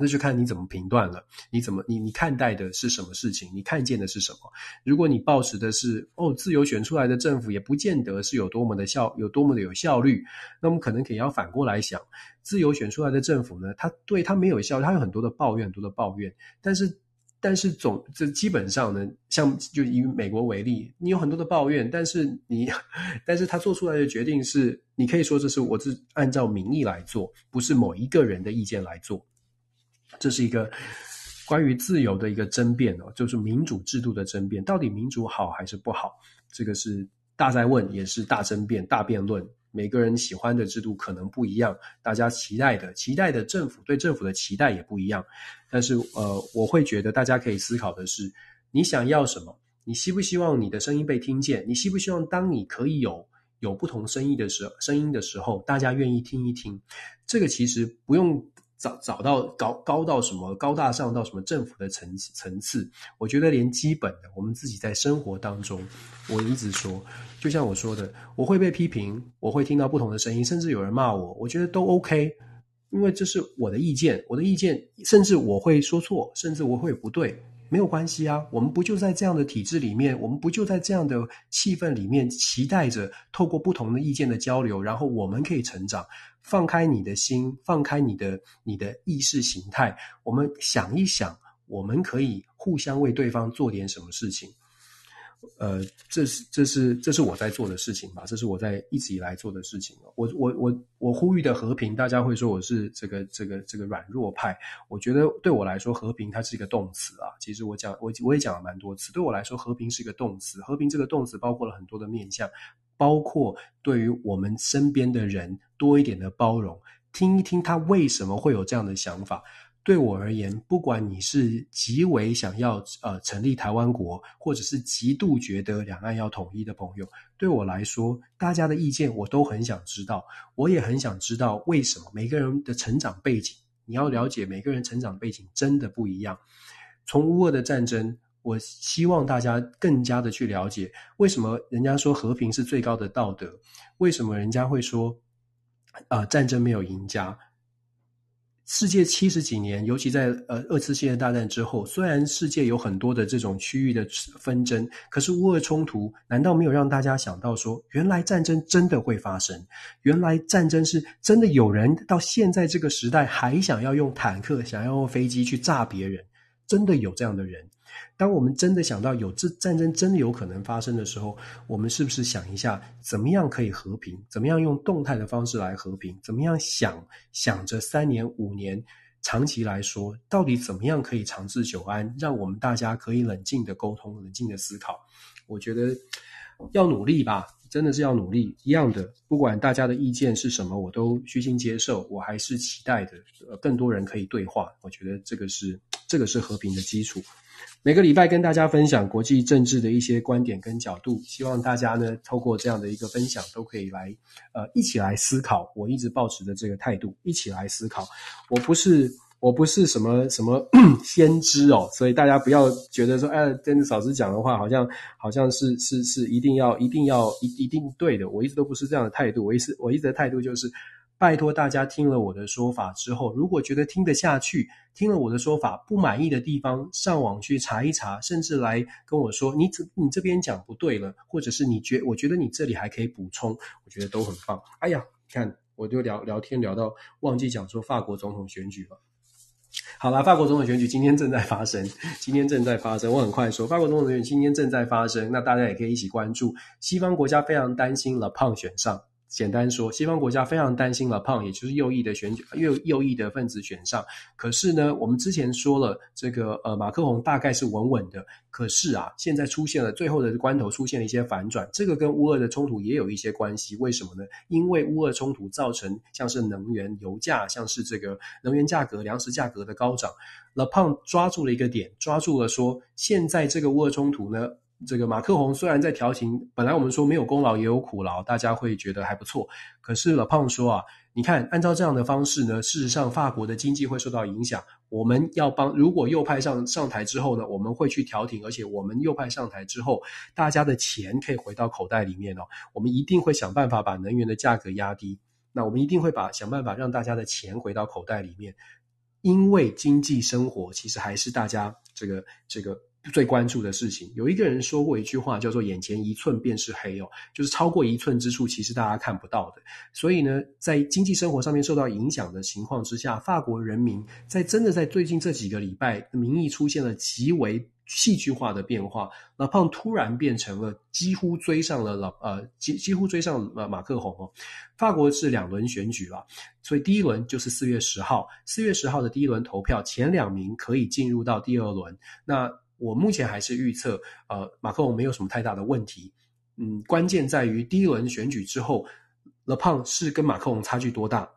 那就看你怎么评断了，你怎么你你看待的是什么事情，你看见的是什么？如果你抱持的是哦，自由选出来的政府也不见得是有多么的效，有多么的有效率，那么可能可以要反过来想，自由选出来的政府呢，他对他没有效率，他有很多的抱怨，很多的抱怨，但是但是总这基本上呢，像就以美国为例，你有很多的抱怨，但是你但是他做出来的决定是，你可以说这是我是按照民意来做，不是某一个人的意见来做。这是一个关于自由的一个争辩哦，就是民主制度的争辩，到底民主好还是不好？这个是大在问，也是大争辩、大辩论。每个人喜欢的制度可能不一样，大家期待的、期待的政府对政府的期待也不一样。但是，呃，我会觉得大家可以思考的是，你想要什么？你希不希望你的声音被听见？你希不希望当你可以有有不同声音的时，声音的时候，大家愿意听一听？这个其实不用。找找到高高到什么高大上到什么政府的层层次，我觉得连基本的我们自己在生活当中，我一直说，就像我说的，我会被批评，我会听到不同的声音，甚至有人骂我，我觉得都 OK，因为这是我的意见，我的意见，甚至我会说错，甚至我会不对，没有关系啊，我们不就在这样的体制里面，我们不就在这样的气氛里面，期待着透过不同的意见的交流，然后我们可以成长。放开你的心，放开你的你的意识形态，我们想一想，我们可以互相为对方做点什么事情。呃，这是这是这是我在做的事情吧？这是我在一直以来做的事情。我我我我呼吁的和平，大家会说我是这个这个这个软弱派。我觉得对我来说，和平它是一个动词啊。其实我讲我我也讲了蛮多次。对我来说，和平是一个动词。和平这个动词包括了很多的面向，包括对于我们身边的人多一点的包容，听一听他为什么会有这样的想法。对我而言，不管你是极为想要呃成立台湾国，或者是极度觉得两岸要统一的朋友，对我来说，大家的意见我都很想知道。我也很想知道为什么每个人的成长背景，你要了解每个人成长背景真的不一样。从乌俄的战争，我希望大家更加的去了解为什么人家说和平是最高的道德，为什么人家会说呃战争没有赢家。世界七十几年，尤其在呃二次世界大战之后，虽然世界有很多的这种区域的纷争，可是乌俄冲突难道没有让大家想到说，原来战争真的会发生？原来战争是真的有人到现在这个时代还想要用坦克、想要用飞机去炸别人？真的有这样的人？当我们真的想到有这战争真的有可能发生的时候，我们是不是想一下，怎么样可以和平？怎么样用动态的方式来和平？怎么样想想着三年、五年、长期来说，到底怎么样可以长治久安？让我们大家可以冷静的沟通、冷静的思考。我觉得要努力吧，真的是要努力。一样的，不管大家的意见是什么，我都虚心接受。我还是期待的，呃，更多人可以对话。我觉得这个是这个是和平的基础。每个礼拜跟大家分享国际政治的一些观点跟角度，希望大家呢透过这样的一个分享，都可以来呃一起来思考。我一直抱持的这个态度，一起来思考。我不是我不是什么什么 先知哦，所以大家不要觉得说，哎，真的老师讲的话好像好像是是是一定要一定要一一定对的。我一直都不是这样的态度，我一直我一直的态度就是。拜托大家听了我的说法之后，如果觉得听得下去，听了我的说法不满意的地方，上网去查一查，甚至来跟我说你这你这边讲不对了，或者是你觉我觉得你这里还可以补充，我觉得都很棒。哎呀，看我就聊聊天聊到忘记讲说法国总统选举了。好啦，法国总统选举今天正在发生，今天正在发生。我很快说，法国总统选举今天正在发生，那大家也可以一起关注。西方国家非常担心勒庞选上。简单说，西方国家非常担心了，胖，也就是右翼的选举，右右翼的分子选上。可是呢，我们之前说了，这个呃马克宏大概是稳稳的。可是啊，现在出现了最后的关头，出现了一些反转。这个跟乌俄的冲突也有一些关系。为什么呢？因为乌俄冲突造成像是能源、油价，像是这个能源价格、粮食价格的高涨。老胖抓住了一个点，抓住了说，现在这个乌俄冲突呢。这个马克宏虽然在调情，本来我们说没有功劳也有苦劳，大家会觉得还不错。可是老胖说啊，你看，按照这样的方式呢，事实上法国的经济会受到影响。我们要帮，如果右派上上台之后呢，我们会去调停，而且我们右派上台之后，大家的钱可以回到口袋里面哦。我们一定会想办法把能源的价格压低。那我们一定会把想办法让大家的钱回到口袋里面，因为经济生活其实还是大家这个这个。最关注的事情，有一个人说过一句话，叫做“眼前一寸便是黑”哦，就是超过一寸之处，其实大家看不到的。所以呢，在经济生活上面受到影响的情况之下，法国人民在真的在最近这几个礼拜，民意出现了极为戏剧化的变化。老胖突然变成了几乎追上了老呃几几乎追上了马克宏哦。法国是两轮选举了，所以第一轮就是四月十号，四月十号的第一轮投票，前两名可以进入到第二轮。那我目前还是预测，呃，马克龙没有什么太大的问题。嗯，关键在于第一轮选举之后，勒胖是跟马克龙差距多大？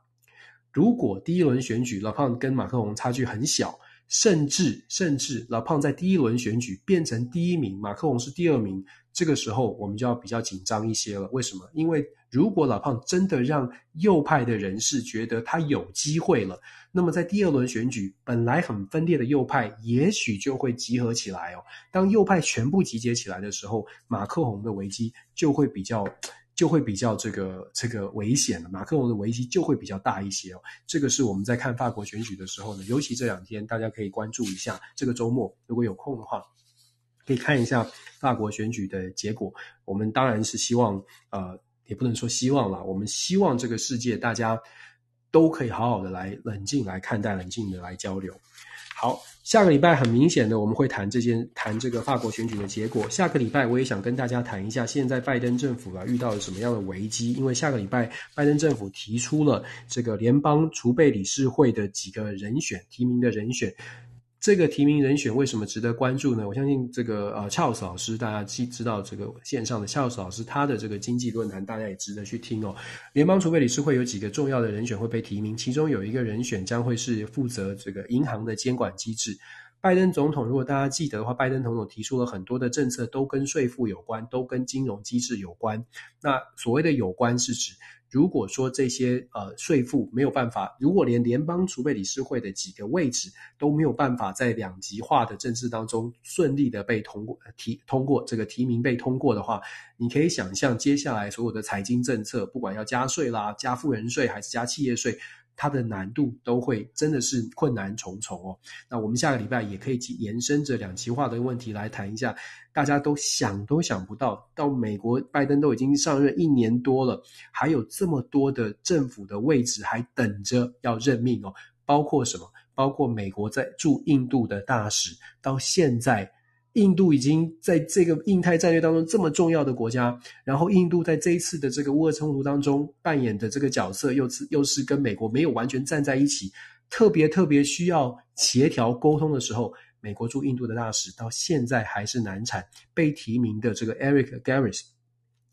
如果第一轮选举勒胖跟马克龙差距很小，甚至甚至勒胖在第一轮选举变成第一名，马克龙是第二名，这个时候我们就要比较紧张一些了。为什么？因为如果老胖真的让右派的人士觉得他有机会了。那么在第二轮选举，本来很分裂的右派，也许就会集合起来哦。当右派全部集结起来的时候，马克宏的危机就会比较 就会比较这个这个危险了，马克龙的危机就会比较大一些哦。这个是我们在看法国选举的时候呢，尤其这两天大家可以关注一下。这个周末如果有空的话，可以看一下法国选举的结果。我们当然是希望，呃，也不能说希望啦，我们希望这个世界大家都可以好好的来冷静来看待，冷静的来交流。好，下个礼拜很明显的我们会谈这件谈这个法国选举的结果。下个礼拜我也想跟大家谈一下，现在拜登政府啊遇到了什么样的危机？因为下个礼拜拜登政府提出了这个联邦储备理事会的几个人选提名的人选。这个提名人选为什么值得关注呢？我相信这个呃，乔尔斯老师，大家既知道这个线上的乔尔斯老师，他的这个经济论坛，大家也值得去听哦。联邦储备理事会有几个重要的人选会被提名，其中有一个人选将会是负责这个银行的监管机制。拜登总统，如果大家记得的话，拜登总统提出了很多的政策，都跟税负有关，都跟金融机制有关。那所谓的有关是指。如果说这些呃税负没有办法，如果连联邦储备理事会的几个位置都没有办法在两极化的政治当中顺利的被通过提通过这个提名被通过的话，你可以想象接下来所有的财经政策，不管要加税啦、加富人税还是加企业税。它的难度都会真的是困难重重哦。那我们下个礼拜也可以去延伸着两极化的问题来谈一下，大家都想都想不到，到美国拜登都已经上任一年多了，还有这么多的政府的位置还等着要任命哦。包括什么？包括美国在驻印度的大使，到现在。印度已经在这个印太战略当中这么重要的国家，然后印度在这一次的这个乌俄冲突当中扮演的这个角色，又是又是跟美国没有完全站在一起，特别特别需要协调沟通的时候，美国驻印度的大使到现在还是难产。被提名的这个 Eric Garris，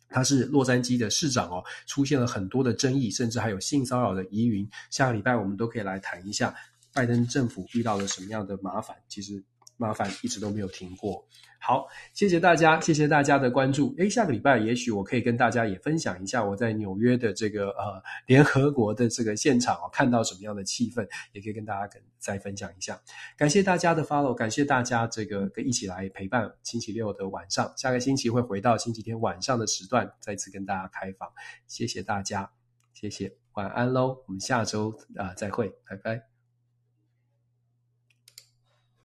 他是洛杉矶的市长哦，出现了很多的争议，甚至还有性骚扰的疑云。下个礼拜我们都可以来谈一下拜登政府遇到了什么样的麻烦。其实。麻烦一直都没有停过。好，谢谢大家，谢谢大家的关注。诶，下个礼拜也许我可以跟大家也分享一下我在纽约的这个呃联合国的这个现场哦，看到什么样的气氛，也可以跟大家跟再分享一下。感谢大家的 follow，感谢大家这个跟一起来陪伴星期六的晚上。下个星期会回到星期天晚上的时段，再次跟大家开房。谢谢大家，谢谢，晚安喽。我们下周啊，再会，拜拜。